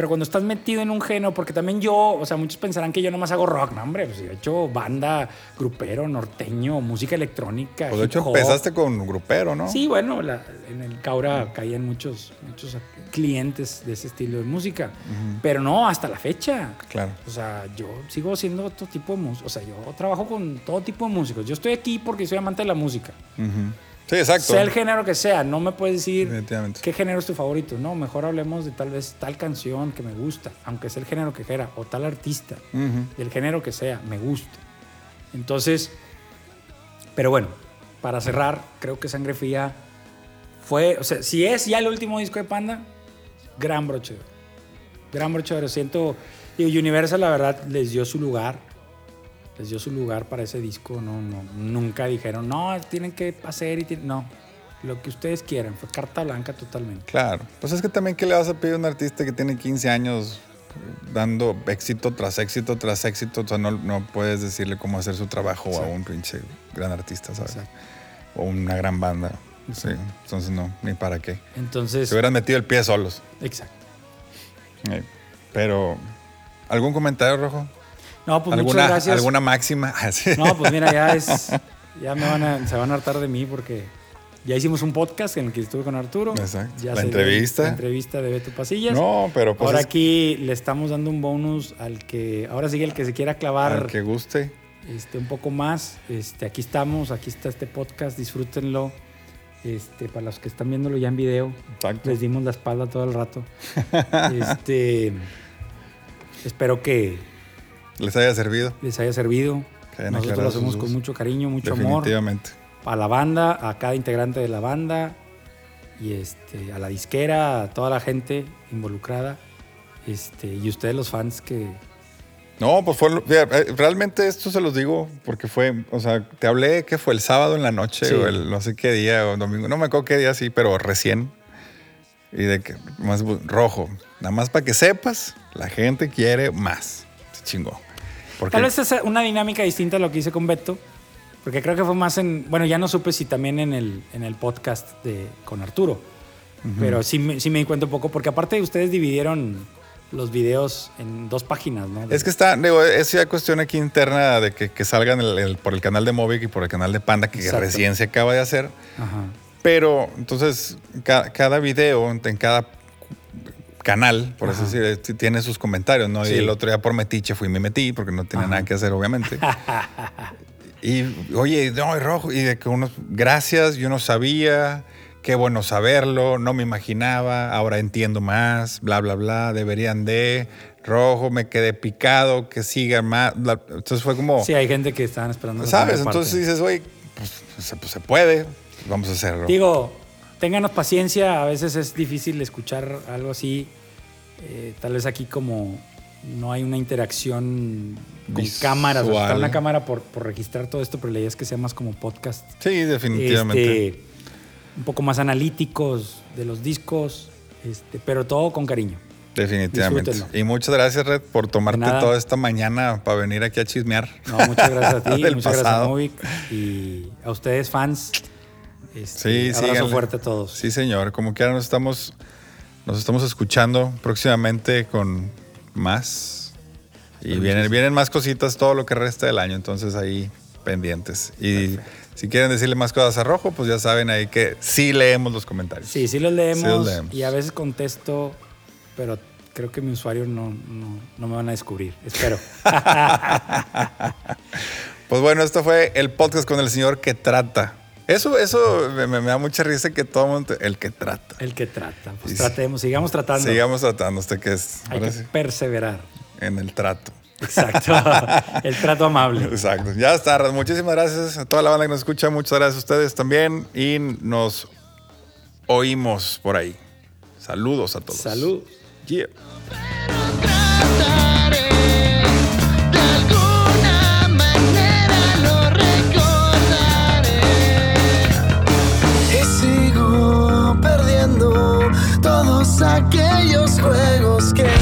Pero cuando estás metido en un género, porque también yo, o sea, muchos pensarán que yo nomás hago rock, no, hombre, pues yo he hecho banda, grupero, norteño, música electrónica. Pues de hecho empezaste con grupero, ¿no? Sí, bueno, la- en el Caura caían muchos, muchos clientes de ese estilo de música, pero no hasta la fecha. Claro. O sea, yo sigo siendo otro tipo de música. O sea, yo trabajo con todo tipo de músicos. Yo estoy aquí porque soy amante de la música. Ujú. Sí, exacto. Sea el género que sea, no me puedes decir qué género es tu favorito. No, mejor hablemos de tal vez tal canción que me gusta, aunque sea el género que quiera, o tal artista, Ujú. del género que sea, me gusta. Entonces, pero bueno, para cerrar, creo que Sangre Fría fue, o sea, si es ya el último disco de Panda, gran broche. Gran broche. Siento, digo, Universal la verdad les dio su lugar, les dio su lugar para ese disco, no, no, nunca dijeron, no, tienen que hacer y tienen-". no, lo que ustedes quieran, fue carta blanca totalmente. Claro. Pues es que también, ¿qué le vas a pedir a un artista que tiene 15 años dando éxito tras éxito tras éxito? O sea, no, no puedes decirle cómo hacer su trabajo a un pinche gran artista, ¿sabes? Exacto. O una gran banda. Sí. Entonces, no, ni para qué. Entonces, Se hubieran metido el pie solos. exacto. Pero, ¿algún comentario, Rojo? No, pues ¿Alguna, muchas gracias. ¿Alguna máxima? No, pues mira, ya es. Ya me van a, se van a hartar de mí porque ya hicimos un podcast en el que estuve con Arturo. Exacto. Ya La entrevista. La entrevista de Beto Pasillas. No, pero pues ahora es- aquí le estamos dando un bonus al que. Ahora sigue el que se quiera clavar al que guste. este, un poco más. Este, aquí estamos, aquí está este podcast, disfrútenlo. Este, para los que están viéndolo ya en video, Exacto. les dimos la espalda todo el rato. este, espero que Les haya servido. les haya servido. Que hayan Nosotros lo hacemos con mucho cariño, mucho amor. Definitivamente. A la banda, a cada integrante de la banda y este, a la disquera, a toda la gente involucrada. Este, y ustedes los fans que, No, pues fue. eh, Realmente esto se los digo porque fue. O sea, te hablé que fue el sábado en la noche Sí. o el no sé qué día o domingo. No me acuerdo qué día, sí, pero recién. Y de que más rojo. Nada más para que sepas, la gente quiere más. Se chingó. Porque Tal vez es una dinámica distinta a lo que hice con Beto, porque creo que fue más en, bueno, ya no supe si también en el, en el podcast de, con Arturo, pero sí, sí me di cuenta un poco, porque aparte ustedes dividieron los videos en dos páginas, ¿no? Es que está, digo, es ya cuestión aquí interna de que, que salgan el- el- por el canal de Movic y por el canal de Panda, que Exacto. recién se acaba de hacer. Ajá. Pero entonces ca- cada video en cada canal, por así Ajá. decir, t- tiene sus comentarios, ¿no? Sí. Y el otro día por metiche fui y me metí porque no tenía Ajá. nada que hacer, obviamente. y oye, no, y rojo, y de que unos, gracias, yo no sabía, qué bueno saberlo, no me imaginaba, ahora entiendo más, bla, bla, bla, deberían de, rojo, me quedé picado, que sigan más. bla. Entonces fue como, Sí, hay gente que estaban esperando. ¿sabes? Entonces dices, oye, pues, se, pues, se puede, vamos a hacerlo. Digo, ténganos paciencia, a veces es difícil escuchar algo así. eh, tal vez aquí como no hay una interacción con Visual. cámaras, o sea, está una cámara por, por registrar todo esto, pero la idea es que sea más como podcast. Sí, definitivamente. Este, un poco más analíticos de los discos, este, pero todo con cariño. Definitivamente. Disfrútenlo. Y muchas gracias, Red, por tomarte toda esta mañana para venir aquí a chismear. No, muchas gracias a ti, muchas gracias a. Movic y a ustedes fans. Este, Sí, abrazo síganle. fuerte a todos. Sí, señor. Como quiera, nos estamos, nos estamos escuchando próximamente con más. Y vienen, vienen más cositas todo lo que resta del año. Entonces ahí pendientes. Y si quieren decirle más cosas a Rojo, pues ya saben ahí que sí leemos los comentarios. Sí, sí los leemos, Sí los leemos. y a veces contesto, pero creo que mi usuario no, no, no me van a descubrir. Espero. Pues bueno, esto fue el podcast con el señor que trata. Eso, eso me, me da mucha risa que todo el mundo, el que trata. El que trata. Pues Sí, tratemos, sigamos tratando. Sigamos tratando, usted que es Hay que sí, perseverar. en el trato. Exacto. el trato amable. Exacto. Ya está. Muchísimas gracias a toda la banda que nos escucha. Muchas gracias a ustedes también. Y nos oímos por ahí. Saludos a todos. Salud. Yeah. todos aquellos juegos que